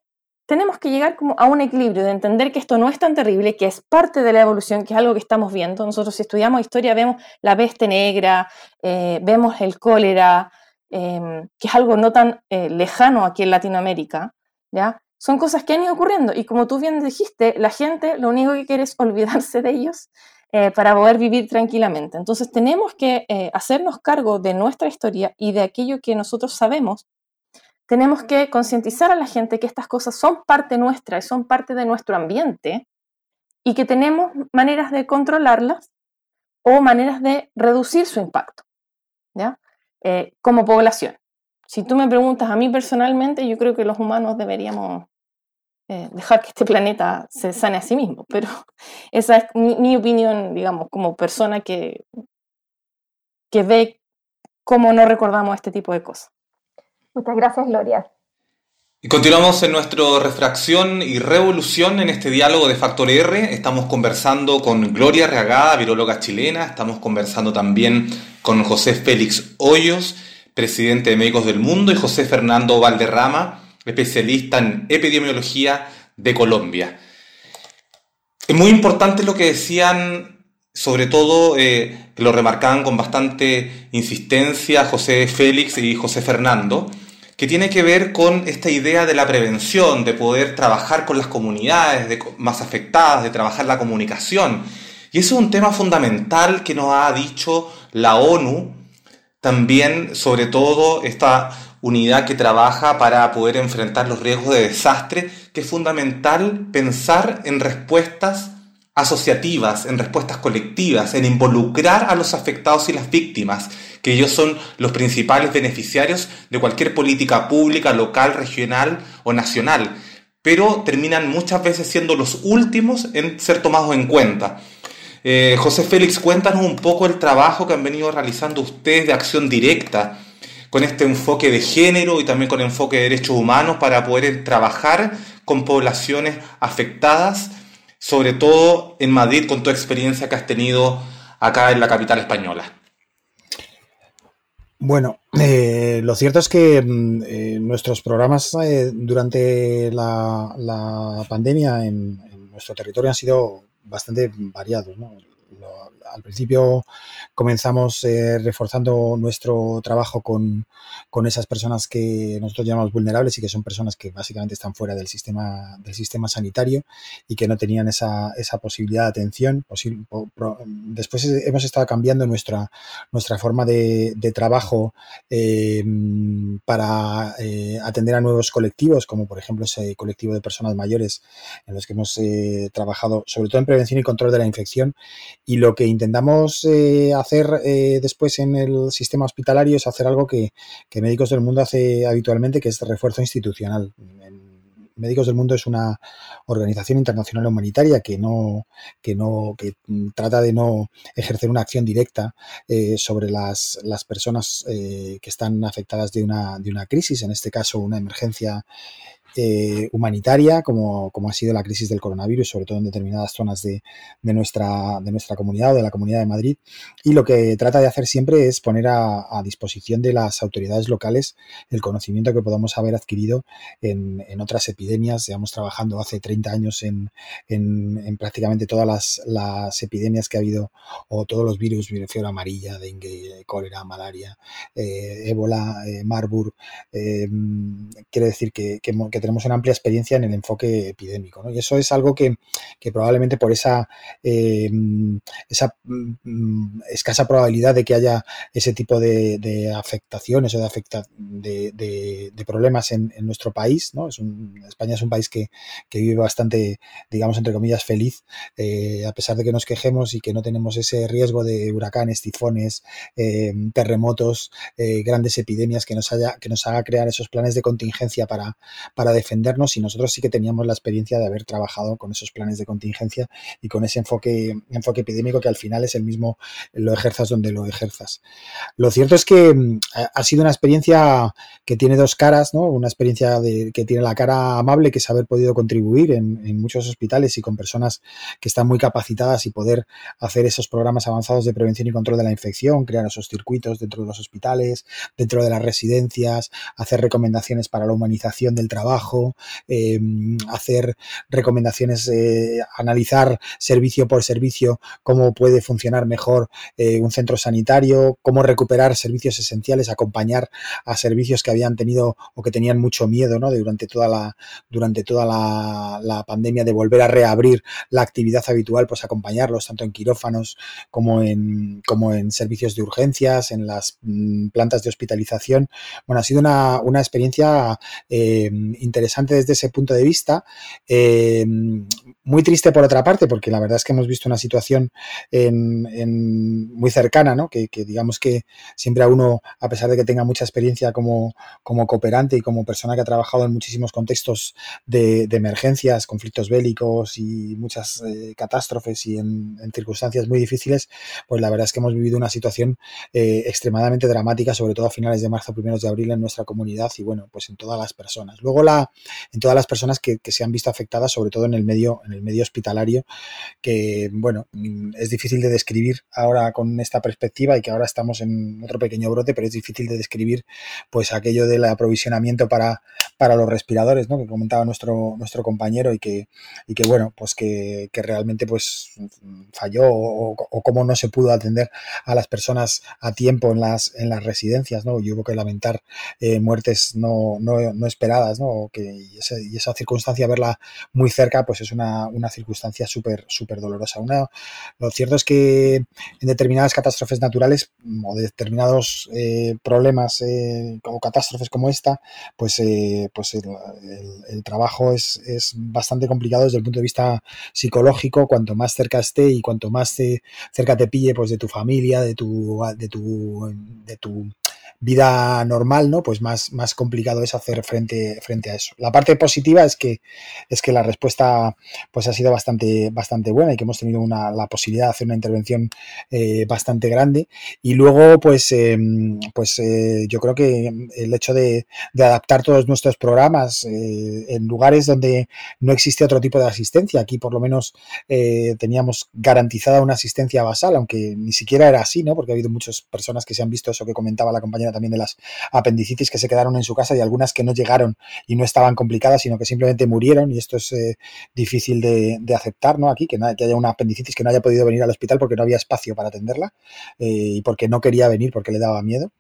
tenemos que llegar como a un equilibrio de entender que esto no es tan terrible, que es parte de la evolución, que es algo que estamos viendo. Nosotros si estudiamos historia vemos la peste negra, eh, vemos el cólera, em, que es algo no tan eh, lejano aquí en Latinoamérica, ¿ya? Son cosas que han ido ocurriendo y como tú bien dijiste, la gente lo único que quiere es olvidarse de ellos eh, para poder vivir tranquilamente. Entonces tenemos que hacernos cargo de nuestra historia y de aquello que nosotros sabemos tenemos que concientizar a la gente que estas cosas son parte nuestra y son parte de nuestro ambiente y que tenemos maneras de controlarlas o maneras de reducir su impacto, ¿ya? Eh, como población. Si tú me preguntas a mí personalmente, yo creo que los humanos deberíamos eh, dejar que este planeta se sane a sí mismo, pero esa es mi, mi opinión, digamos, como persona que, que ve cómo no recordamos este tipo de cosas. Muchas gracias, Gloria. Y continuamos en nuestra refracción y revolución en este diálogo de Factor R. Estamos conversando con Gloria Reagada, viróloga chilena. Estamos conversando también con José Félix Hoyos, presidente de Médicos del Mundo, y José Fernando Valderrama, especialista en epidemiología de Colombia. Es muy importante lo que decían, sobre todo, eh, que lo remarcaban con bastante insistencia José Félix y José Fernando, que tiene que ver con esta idea de la prevención, de poder trabajar con las comunidades más afectadas, de trabajar la comunicación. Y eso es un tema fundamental que nos ha dicho la ONU, también sobre todo esta unidad que trabaja para poder enfrentar los riesgos de desastre, que es fundamental pensar en respuestas asociativas, en respuestas colectivas, en involucrar a los afectados y las víctimas, que ellos son los principales beneficiarios de cualquier política pública, local, regional o nacional, pero terminan muchas veces siendo los últimos en ser tomados en cuenta. Eh, José Félix, cuéntanos un poco el trabajo que han venido realizando ustedes de acción directa con este enfoque de género y también con enfoque de derechos humanos para poder trabajar con poblaciones afectadas sobre todo en Madrid con tu experiencia que has tenido acá en la capital española. Bueno, eh, lo cierto es que mm, eh, nuestros programas eh, durante la, pandemia en, nuestro territorio han sido bastante variados. Al principio comenzamos eh, reforzando nuestro trabajo con, esas personas que nosotros llamamos vulnerables y que son personas que básicamente están fuera del sistema, del sistema sanitario y que no tenían esa, esa posibilidad de atención. Después hemos estado cambiando nuestra, nuestra forma de, trabajo eh, para eh, atender a nuevos colectivos, como por ejemplo ese colectivo de personas mayores en los que hemos trabajado sobre todo en prevención y control de la infección y lo que hacer eh, después en el sistema hospitalario es hacer algo que, Médicos del Mundo hace habitualmente, que es refuerzo institucional. Médicos del Mundo es una organización internacional humanitaria que no, que no, que trata de no ejercer una acción directa eh, sobre las, personas eh, que están afectadas de una, de una crisis, en este caso una emergencia eh, humanitaria, como, como, ha sido la crisis del coronavirus, sobre todo en determinadas zonas de, de, nuestra, de nuestra comunidad o de la Comunidad de Madrid. Y lo que trata de hacer siempre es poner a, disposición de las autoridades locales el conocimiento que podamos haber adquirido en, en otras epidemias. Llevamos trabajando hace 30 años en, en, prácticamente todas las, las, epidemias que ha habido, o todos los virus, fiebre amarilla, dengue, cólera, malaria, eh, ébola, eh, Marburg. quiere decir que tenemos una amplia experiencia en el enfoque epidémico. Y eso es algo que, probablemente por esa, eh, esa mm, escasa probabilidad de que haya ese tipo de, afectaciones o de, problemas en, nuestro país. ¿no? Es España es un país que, vive bastante, digamos, entre comillas, feliz, eh, a pesar de que nos quejemos y que no tenemos ese riesgo de huracanes, tifones, eh, terremotos, grandes epidemias que nos, haya, que nos haga crear esos planes de contingencia para, para defendernos y nosotros sí que teníamos la experiencia de haber trabajado con esos planes de contingencia y con ese enfoque, enfoque epidémico que al final es el mismo, lo ejerzas donde lo ejerzas. Lo cierto es que mm, ha sido una experiencia que tiene dos caras, ¿no? una experiencia que tiene la cara amable, que es haber podido contribuir en, en muchos hospitales y con personas que están muy capacitadas y poder hacer esos programas avanzados de prevención y control de la infección, crear esos circuitos dentro de los hospitales, dentro de las residencias, hacer recomendaciones para la humanización del trabajo em, hacer recomendaciones, eh, analizar servicio por servicio cómo puede funcionar mejor eh, un centro sanitario, cómo recuperar servicios esenciales, acompañar a servicios que habían tenido o que tenían mucho miedo ¿no? durante toda, la, durante toda la, pandemia de volver a reabrir la actividad habitual, pues acompañarlos tanto en quirófanos como en, como en servicios de urgencias, en las mm, plantas de hospitalización. Bueno, ha sido una, una experiencia interesante desde ese punto de vista. Eh, muy triste por otra parte, porque la verdad es que hemos visto una situación muy cercana, ¿no? Que, digamos que siempre a uno, a pesar de que tenga mucha experiencia como, como cooperante y como persona que ha trabajado en muchísimos contextos de, emergencias, conflictos bélicos y muchas eh, catástrofes y en, circunstancias muy difíciles, pues la verdad es que hemos vivido una situación eh, extremadamente dramática, sobre todo a finales de marzo, primeros de abril en nuestra comunidad y bueno, pues en todas las personas. Luego la, en todas las personas que, se han visto afectadas, sobre todo en el medio, en el medio hospitalario, que bueno, es difícil de describir ahora con esta perspectiva y que ahora estamos en otro pequeño brote, pero es difícil de describir pues aquello del aprovisionamiento para, para los respiradores, ¿no? que comentaba nuestro, nuestro compañero y que, y que bueno, pues que, realmente pues falló o, o, cómo no se pudo atender a las personas a tiempo en las, en las residencias, ¿no? Y hubo que lamentar eh, muertes no, no, no, esperadas, ¿no? Que, y, esa circunstancia, verla muy cerca, pues es una, una circunstancia súper, súper dolorosa. Una, lo cierto es que en determinadas catástrofes naturales o determinados eh, problemas eh, o catástrofes como esta, pues, eh, pues el, trabajo es, es, bastante complicado desde el punto de vista psicológico, cuanto más cerca esté y cuanto más cerca te pille pues de tu familia, de tu, de tu vida normal, ¿no? Pues más, más complicado es hacer frente, frente a eso. La parte positiva es que, es que la respuesta pues ha sido bastante, bastante buena y que hemos tenido una, la posibilidad de hacer una intervención eh, bastante grande. Y luego, pues, eh, pues eh, yo creo que el hecho de, de adaptar todos nuestros programas eh, en lugares donde no existe otro tipo de asistencia, aquí por lo menos teníamos garantizada una asistencia basal, aunque ni siquiera era así, ¿no? Porque ha habido muchas personas que se han visto eso que comentaba la compañera también de las apendicitis que se quedaron en su casa y algunas que no llegaron y no estaban complicadas, sino que simplemente murieron y esto es eh, difícil de, aceptar, ¿no? Aquí, que, que, haya una apendicitis que no haya podido venir al hospital porque no había espacio para atenderla eh, y porque no quería venir porque le daba miedo,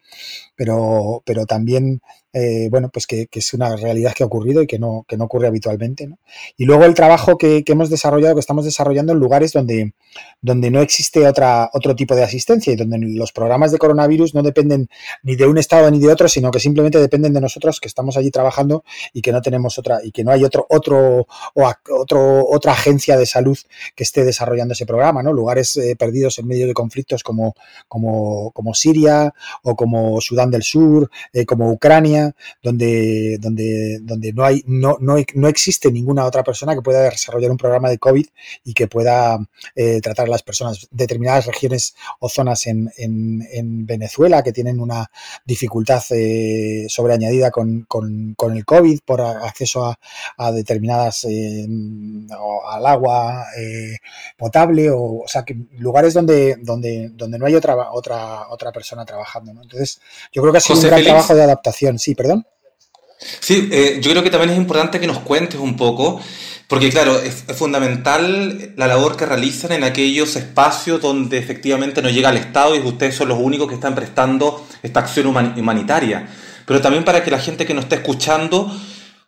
pero, pero también eh, bueno, pues que, que, es una realidad que ha ocurrido y que no, que no ocurre habitualmente. ¿no? Y luego el trabajo que, hemos desarrollado, que estamos desarrollando en lugares donde, donde no existe otra, otro tipo de asistencia y donde los programas de coronavirus no dependen ni de un estado ni de otro, sino que simplemente dependen de nosotros que estamos allí trabajando y que no tenemos otra, y que no hay otro, otro, o a, otro, otra agencia de salud que esté desarrollando ese programa, ¿no? Lugares eh, perdidos en medio de conflictos como, como, como Siria o como Sudán del Sur, eh, como Ucrania donde, donde, donde no, hay, no, no, no, existe ninguna otra persona que pueda desarrollar un programa de COVID y que pueda eh, tratar a las personas. Determinadas regiones o zonas en, en, en Venezuela que tienen una dificultad eh, sobreañadida con, con, con, el COVID por acceso a, a determinadas eh, al agua eh, potable o, o, sea que lugares donde, donde, donde no hay otra, otra, otra persona trabajando. ¿no? Entonces, yo creo que ha sido José un gran Félix. trabajo de adaptación. Sí, perdón. Sí, eh, yo creo que también es importante que nos cuentes un poco, porque claro, es, es, fundamental la labor que realizan en aquellos espacios donde efectivamente no llega el Estado y ustedes son los únicos que están prestando esta acción human humanitaria. Pero también para que la gente que nos está escuchando,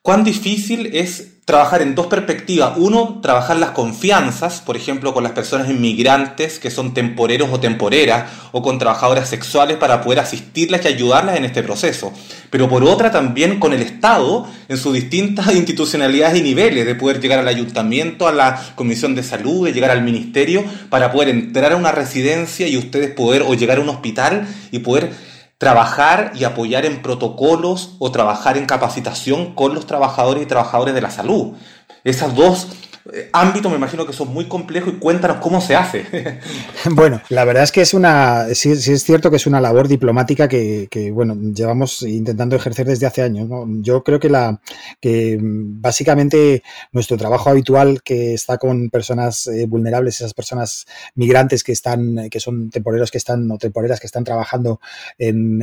cuán difícil es trabajar en dos perspectivas. Uno, trabajar las confianzas, por ejemplo, con las personas inmigrantes que son temporeros o temporeras, o con trabajadoras sexuales para poder asistirlas y ayudarlas en este proceso. Pero por otra, también con el Estado en sus distintas institucionalidades y niveles, de poder llegar al ayuntamiento, a la Comisión de Salud, de llegar al Ministerio, para poder entrar a una residencia y ustedes poder, o llegar a un hospital y poder trabajar y apoyar en protocolos o trabajar en capacitación con los trabajadores y trabajadores de la salud. Esas dos eh, ámbitos me imagino que son muy complejos y cuéntanos cómo se hace. Bueno, la verdad es que es una, sí, es cierto que es una labor diplomática que, bueno, llevamos intentando ejercer desde hace años. Yo creo que la, que básicamente nuestro trabajo habitual que está con personas eh, vulnerables, esas personas migrantes que están, que son temporeros que están o temporeras que están trabajando en,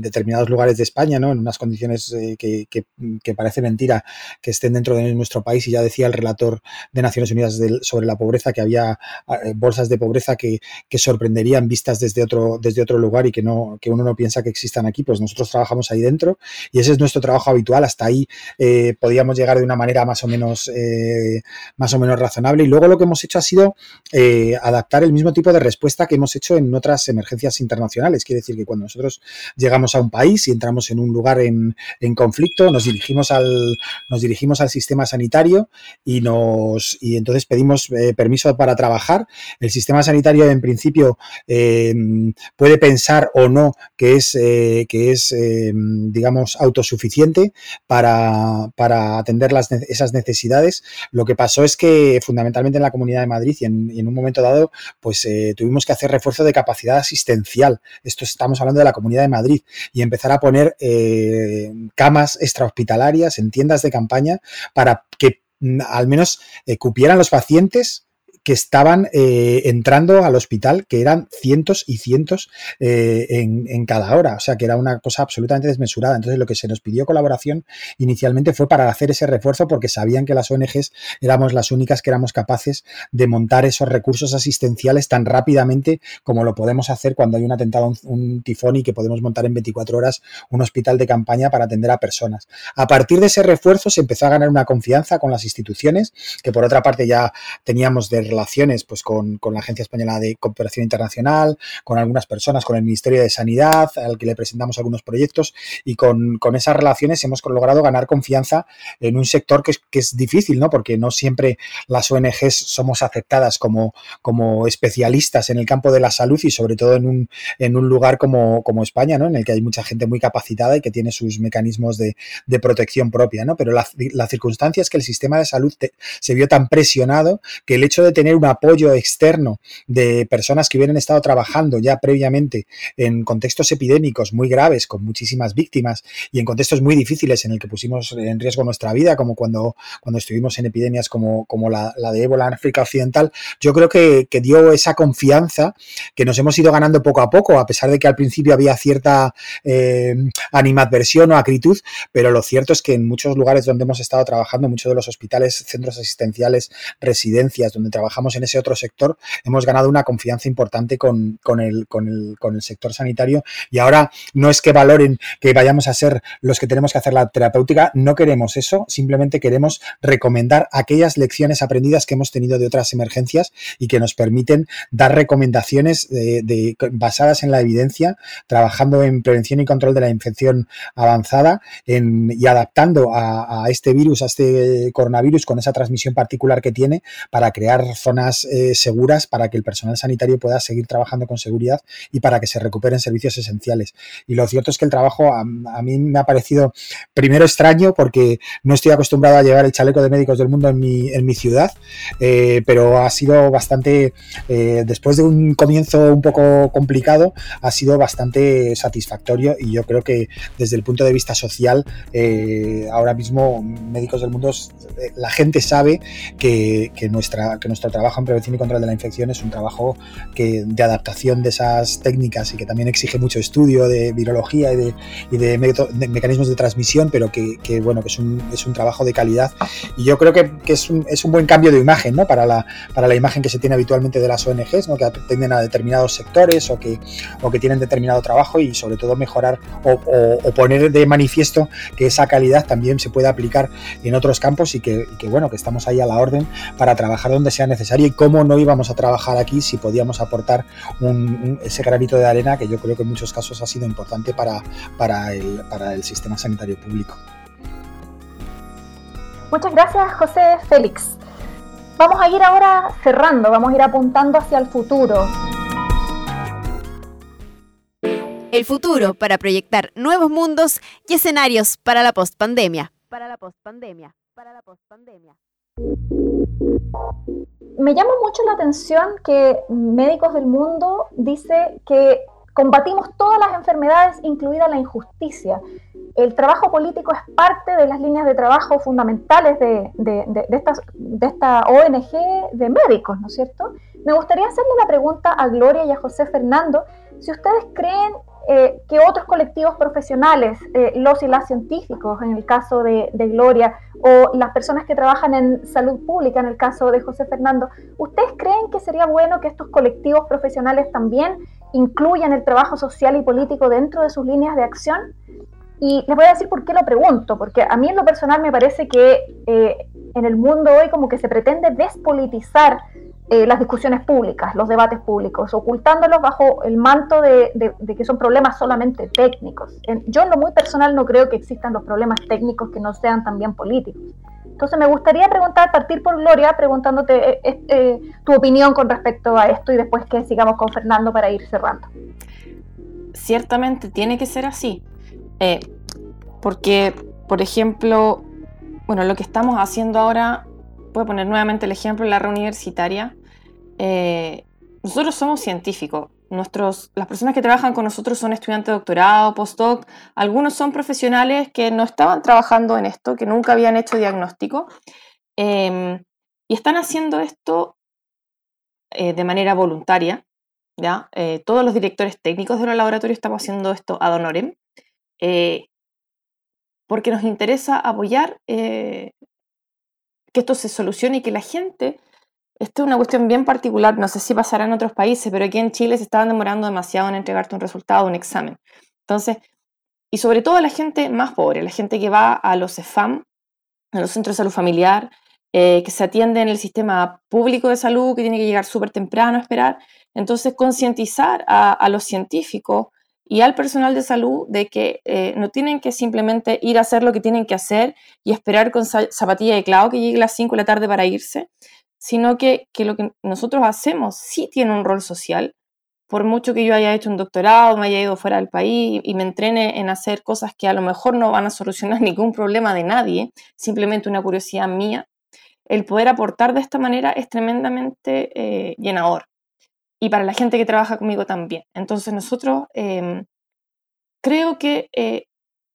determinados lugares de España, ¿no? En unas condiciones eh, que, que parece mentira que estén dentro de nuestro país y ya decía el relator de Naciones Unidas sobre la pobreza que había eh, bolsas de pobreza que, sorprenderían vistas desde otro, desde otro lugar y que, no, que uno no piensa que existan aquí. Pues nosotros trabajamos ahí dentro y ese es nuestro trabajo habitual. Hasta ahí eh, podíamos llegar de una manera más o menos, eh, más o menos razonable. Y luego lo que hemos hecho ha sido adaptar el mismo tipo de respuesta que hemos hecho en otras emergencias internacionales. Quiere decir que cuando nosotros llegamos a un país y entramos en un lugar en, en conflicto, nos dirigimos al, nos dirigimos al sistema sanitario y, nos, y entonces pedimos eh, permiso para trabajar. El sistema sanitario, en principio, em, puede pensar o no que es, eh, que es em, digamos, autosuficiente para, para atender las, esas necesidades. Lo que pasó es que, fundamentalmente en la Comunidad de Madrid y en, un momento dado, pues eh, tuvimos que hacer refuerzo de capacidad asistencial. Esto estamos hablando de la Comunidad de Madrid y empezar a poner camas extrahospitalarias en tiendas de campaña para que al menos eh, cupieran los pacientes que estaban eh, entrando al hospital, que eran cientos y cientos eh, en, cada hora, o sea que era una cosa absolutamente desmesurada. Entonces lo que se nos pidió colaboración inicialmente fue para hacer ese refuerzo porque sabían que las ONGs éramos las únicas que éramos capaces de montar esos recursos asistenciales tan rápidamente como lo podemos hacer cuando hay un atentado, un, un tifón y que podemos montar en 24 horas un hospital de campaña para atender a personas. A partir de ese refuerzo se empezó a ganar una confianza con las instituciones, que por otra parte ya teníamos de relaciones pues, con, la Agencia Española de Cooperación Internacional, con algunas personas, con el Ministerio de Sanidad, al que le presentamos algunos proyectos, y con, esas relaciones hemos logrado ganar confianza en un sector que es, que es difícil, ¿no? Porque no siempre las ONGs somos aceptadas como, como especialistas en el campo de la salud y sobre todo en un, en un lugar como, como España, ¿no? En el que hay mucha gente muy capacitada y que tiene sus mecanismos de, protección propia, ¿no? Pero la, circunstancia es que el sistema de salud se vio tan presionado que el hecho de tener un apoyo externo de personas que hubieran estado trabajando ya previamente en contextos epidémicos muy graves, con muchísimas víctimas y en contextos muy difíciles en el que pusimos en riesgo nuestra vida, como cuando, cuando estuvimos en epidemias como, como la, de ébola en África Occidental, yo creo que, dio esa confianza que nos hemos ido ganando poco a poco, a pesar de que al principio había cierta eh, animadversión o acritud, pero lo cierto es que en muchos lugares donde hemos estado trabajando, muchos de los hospitales, centros asistenciales, residencias, donde trabajamos, en ese otro sector, hemos ganado una confianza importante con, el, con, el, con el sector sanitario. Y ahora no es que valoren que vayamos a ser los que tenemos que hacer la terapéutica, no queremos eso, simplemente queremos recomendar aquellas lecciones aprendidas que hemos tenido de otras emergencias y que nos permiten dar recomendaciones de, basadas en la evidencia, trabajando en prevención y control de la infección avanzada en, y adaptando a este virus, a este coronavirus con esa transmisión particular que tiene para crear zonas eh, seguras para que el personal sanitario pueda seguir trabajando con seguridad y para que se recuperen servicios esenciales. Y lo cierto es que el trabajo a, mí me ha parecido primero extraño porque no estoy acostumbrado a llevar el chaleco de médicos del mundo en mi, en mi ciudad, eh, pero ha sido bastante, eh, después de un comienzo un poco complicado, ha sido bastante satisfactorio y yo creo que desde el punto de vista social, ahora mismo médicos del mundo, la gente sabe que, que nuestra, que nuestro trabajo en prevención y control de la infección es un trabajo que, de adaptación de esas técnicas y que también exige mucho estudio de virología y de, y de, mecanismos de transmisión, pero que, bueno, que es un, es un, trabajo de calidad. Y yo creo que, que es, un, es, un, buen cambio de imagen ¿no? para, la, para la imagen que se tiene habitualmente de las ONGs, ¿no? que atienden a determinados sectores o que, o que tienen determinado trabajo y sobre todo mejorar o, o, poner de manifiesto que esa calidad también se puede aplicar en otros campos y que, que bueno, que estamos ahí a la orden para trabajar donde sea necesario y cómo no íbamos a trabajar aquí si podíamos aportar ese granito de arena que yo creo que en muchos casos ha sido importante para, para, el, para el sistema sanitario público. Muchas gracias, José Félix. Vamos a ir ahora cerrando, vamos a ir apuntando hacia el futuro. El futuro para proyectar nuevos mundos y escenarios para la postpandemia. Para la postpandemia. Para la postpandemia. Me llama mucho la atención que Médicos del Mundo dice que combatimos todas las enfermedades, incluida la injusticia. El trabajo político es parte de las líneas de trabajo fundamentales de, esta, ONG de médicos, ¿no es cierto? Me gustaría hacerle la pregunta a Gloria y a José Fernando, si ustedes creen eh, que otros colectivos profesionales, eh, los y las científicos, en el caso de, Gloria, o las personas que trabajan en salud pública, en el caso de José Fernando, ¿ustedes creen que sería bueno que estos colectivos profesionales también incluyan el trabajo social y político dentro de sus líneas de acción? Y les voy a decir por qué lo pregunto, porque a mí en lo personal me parece que eh, en el mundo hoy como que se pretende despolitizar eh, las discusiones públicas, los debates públicos, ocultándolos bajo el manto de, que son problemas solamente técnicos. yo en lo muy personal no creo que existan los problemas técnicos que no sean también políticos. Entonces me gustaría preguntar, partir por Gloria, preguntándote eh, tu opinión con respecto a esto y después que sigamos con Fernando para ir cerrando. Ciertamente tiene que ser así. Eh, porque, por ejemplo, bueno, lo que estamos haciendo ahora, voy a poner nuevamente el ejemplo de la red universitaria. Eh, nosotros somos científicos. Nuestros, las personas que trabajan con nosotros son estudiantes de doctorado, postdoc, algunos son profesionales que no estaban trabajando en esto, que nunca habían hecho diagnóstico, em, y están haciendo esto eh, de manera voluntaria. ¿ya? todos los directores técnicos de los laboratorios estamos haciendo esto ad honorem. Eh, porque nos interesa apoyar eh, que esto se solucione y que la gente, esto es una cuestión bien particular, no sé si pasará en otros países, pero aquí en Chile se estaban demorando demasiado en entregarte un resultado, un examen. Entonces, y sobre todo la gente más pobre, la gente que va a los EFAM, a los centros de salud familiar, eh, que se atiende en el sistema público de salud, que tiene que llegar súper temprano a esperar. Entonces, concientizar a, a, los científicos y al personal de salud de que eh, no tienen que simplemente ir a hacer lo que tienen que hacer y esperar con zapatilla de clavo que llegue a las 5 de la tarde para irse, sino que, que, lo que nosotros hacemos sí tiene un rol social. Por mucho que yo haya hecho un doctorado, me haya ido fuera del país y me entrene en hacer cosas que a lo mejor no van a solucionar ningún problema de nadie, simplemente una curiosidad mía, el poder aportar de esta manera es tremendamente eh, llenador y para la gente que trabaja conmigo también. Entonces nosotros em, creo que eh,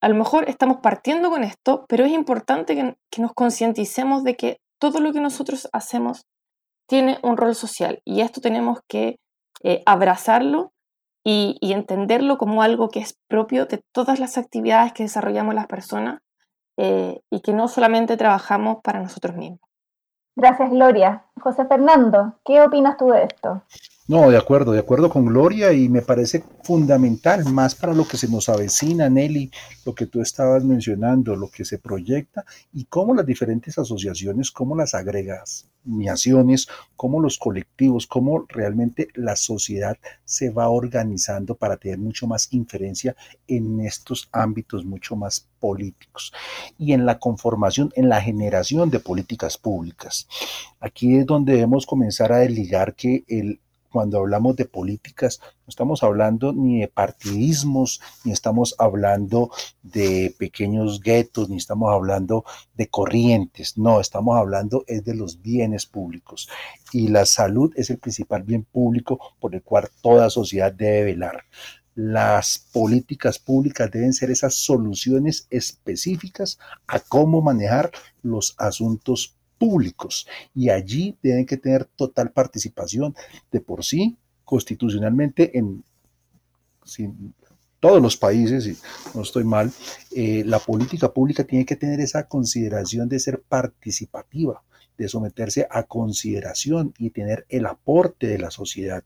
a lo mejor estamos partiendo con esto, pero es importante que, nos concienticemos de que todo lo que nosotros hacemos tiene un rol social y esto tenemos que eh, abrazarlo y, entenderlo como algo que es propio de todas las actividades que desarrollamos las personas eh, y que no solamente trabajamos para nosotros mismos. Gracias, Gloria. José Fernando, ¿qué opinas tú de esto? No, de acuerdo, de acuerdo con Gloria y me parece fundamental, más para lo que se nos avecina, Nelly, lo que tú estabas mencionando, lo que se proyecta y cómo las diferentes asociaciones, cómo las agregaciones, cómo los colectivos, cómo realmente la sociedad se va organizando para tener mucho más inferencia en estos ámbitos mucho más políticos y en la conformación, en la generación de políticas públicas. Aquí es donde debemos comenzar a desligar que el cuando hablamos de políticas, no estamos hablando ni de partidismos, ni estamos hablando de pequeños guetos, ni estamos hablando de corrientes, no, estamos hablando es de los bienes públicos. Y la salud es el principal bien público por el cual toda sociedad debe velar. Las políticas públicas deben ser esas soluciones específicas a cómo manejar los asuntos públicos y allí deben que tener total participación de por sí constitucionalmente en todos los países, y no estoy mal, eh, la política pública tiene que tener esa consideración de ser participativa, de someterse a consideración y tener el aporte de la sociedad.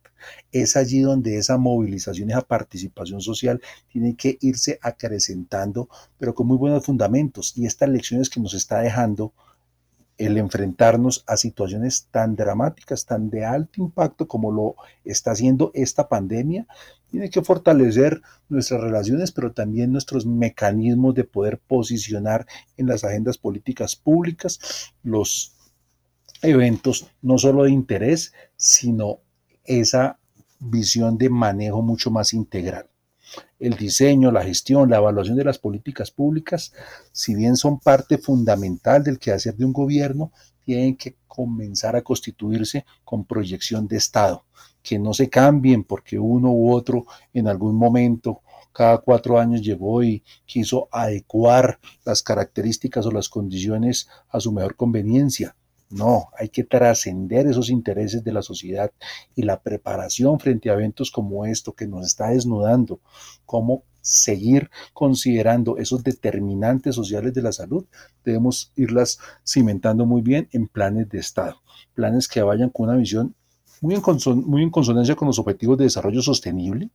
Es allí donde esa movilización, esa participación social tiene que irse acrecentando, pero con muy buenos fundamentos. Y estas lecciones que nos está dejando el enfrentarnos a situaciones tan dramáticas, tan de alto impacto como lo está haciendo esta pandemia, tiene que fortalecer nuestras relaciones, pero también nuestros mecanismos de poder posicionar en las agendas políticas públicas los eventos no solo de interés, sino esa visión de manejo mucho más integral. El diseño, la gestión, la evaluación de las políticas públicas, si bien son parte fundamental del quehacer de un gobierno, tienen que comenzar a constituirse con proyección de Estado, que no se cambien porque uno u otro en algún momento cada cuatro años llegó y quiso adecuar las características o las condiciones a su mejor conveniencia. No, hay que trascender esos intereses de la sociedad y la preparación frente a eventos como esto que nos está desnudando, cómo seguir considerando esos determinantes sociales de la salud, debemos irlas cimentando muy bien en planes de Estado, planes que vayan con una visión muy en, muy en consonancia con los objetivos de desarrollo sostenible,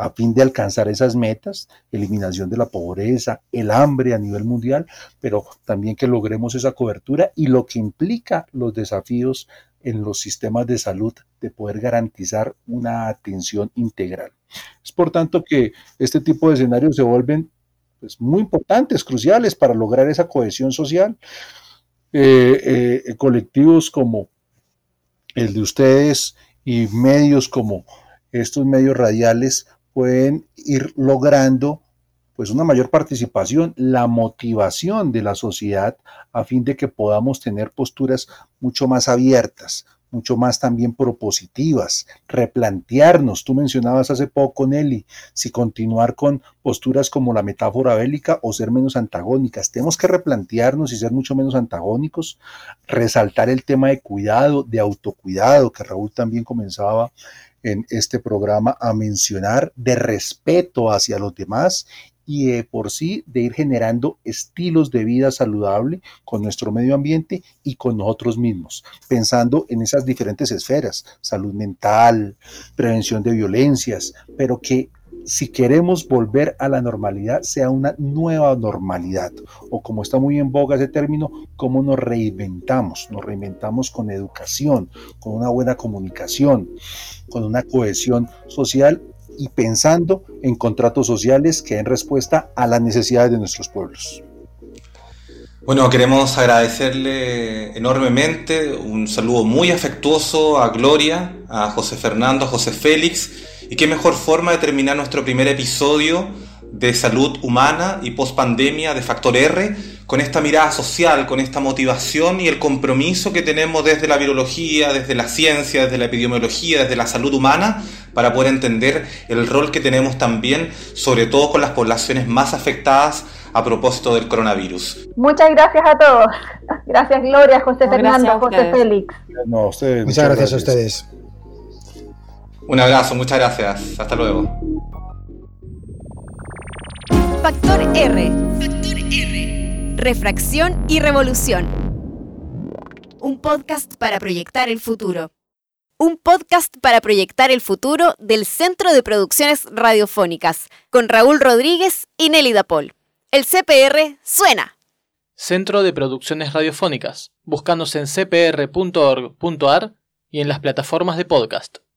a fin de alcanzar esas metas, eliminación de la pobreza, el hambre a nivel mundial, pero también que logremos esa cobertura y lo que implica los desafíos en los sistemas de salud de poder garantizar una atención integral. Es por tanto que este tipo de escenarios se vuelven pues, muy importantes, cruciales para lograr esa cohesión social. Eh, eh, colectivos como el de ustedes y medios como estos medios radiales pueden ir logrando pues una mayor participación, la motivación de la sociedad a fin de que podamos tener posturas mucho más abiertas, mucho más también propositivas, replantearnos, tú mencionabas hace poco, Nelly, si continuar con posturas como la metáfora bélica o ser menos antagónicas. Tenemos que replantearnos y ser mucho menos antagónicos, resaltar el tema de cuidado, de autocuidado, que Raúl también comenzaba en este programa a mencionar de respeto hacia los demás y de por sí de ir generando estilos de vida saludable con nuestro medio ambiente y con nosotros mismos, pensando en esas diferentes esferas, salud mental, prevención de violencias, pero que si queremos volver a la normalidad, sea una nueva normalidad, o como está muy en boga ese término, cómo nos reinventamos. Nos reinventamos con educación, con una buena comunicación, con una cohesión social y pensando en contratos sociales que den respuesta a las necesidades de nuestros pueblos. Bueno, queremos agradecerle enormemente, un saludo muy afectuoso a Gloria, a José Fernando, a José Félix, y qué mejor forma de terminar nuestro primer episodio de salud humana y post-pandemia de Factor R con esta mirada social, con esta motivación y el compromiso que tenemos desde la virología, desde la ciencia, desde la epidemiología, desde la salud humana, para poder entender el rol que tenemos también, sobre todo con las poblaciones más afectadas a propósito del coronavirus. Muchas gracias a todos. Gracias Gloria, José Fernando, José Félix. muchas, gracias a ustedes. Un abrazo, muchas gracias. Hasta luego. Factor R. Factor R. Refracción y revolución. Un podcast para proyectar el futuro. Un podcast para proyectar el futuro del Centro de Producciones Radiofónicas, con Raúl Rodríguez y Nelly Dapol. El CPR suena. Centro de Producciones Radiofónicas, buscándose en cpr.org.ar y en las plataformas de podcast.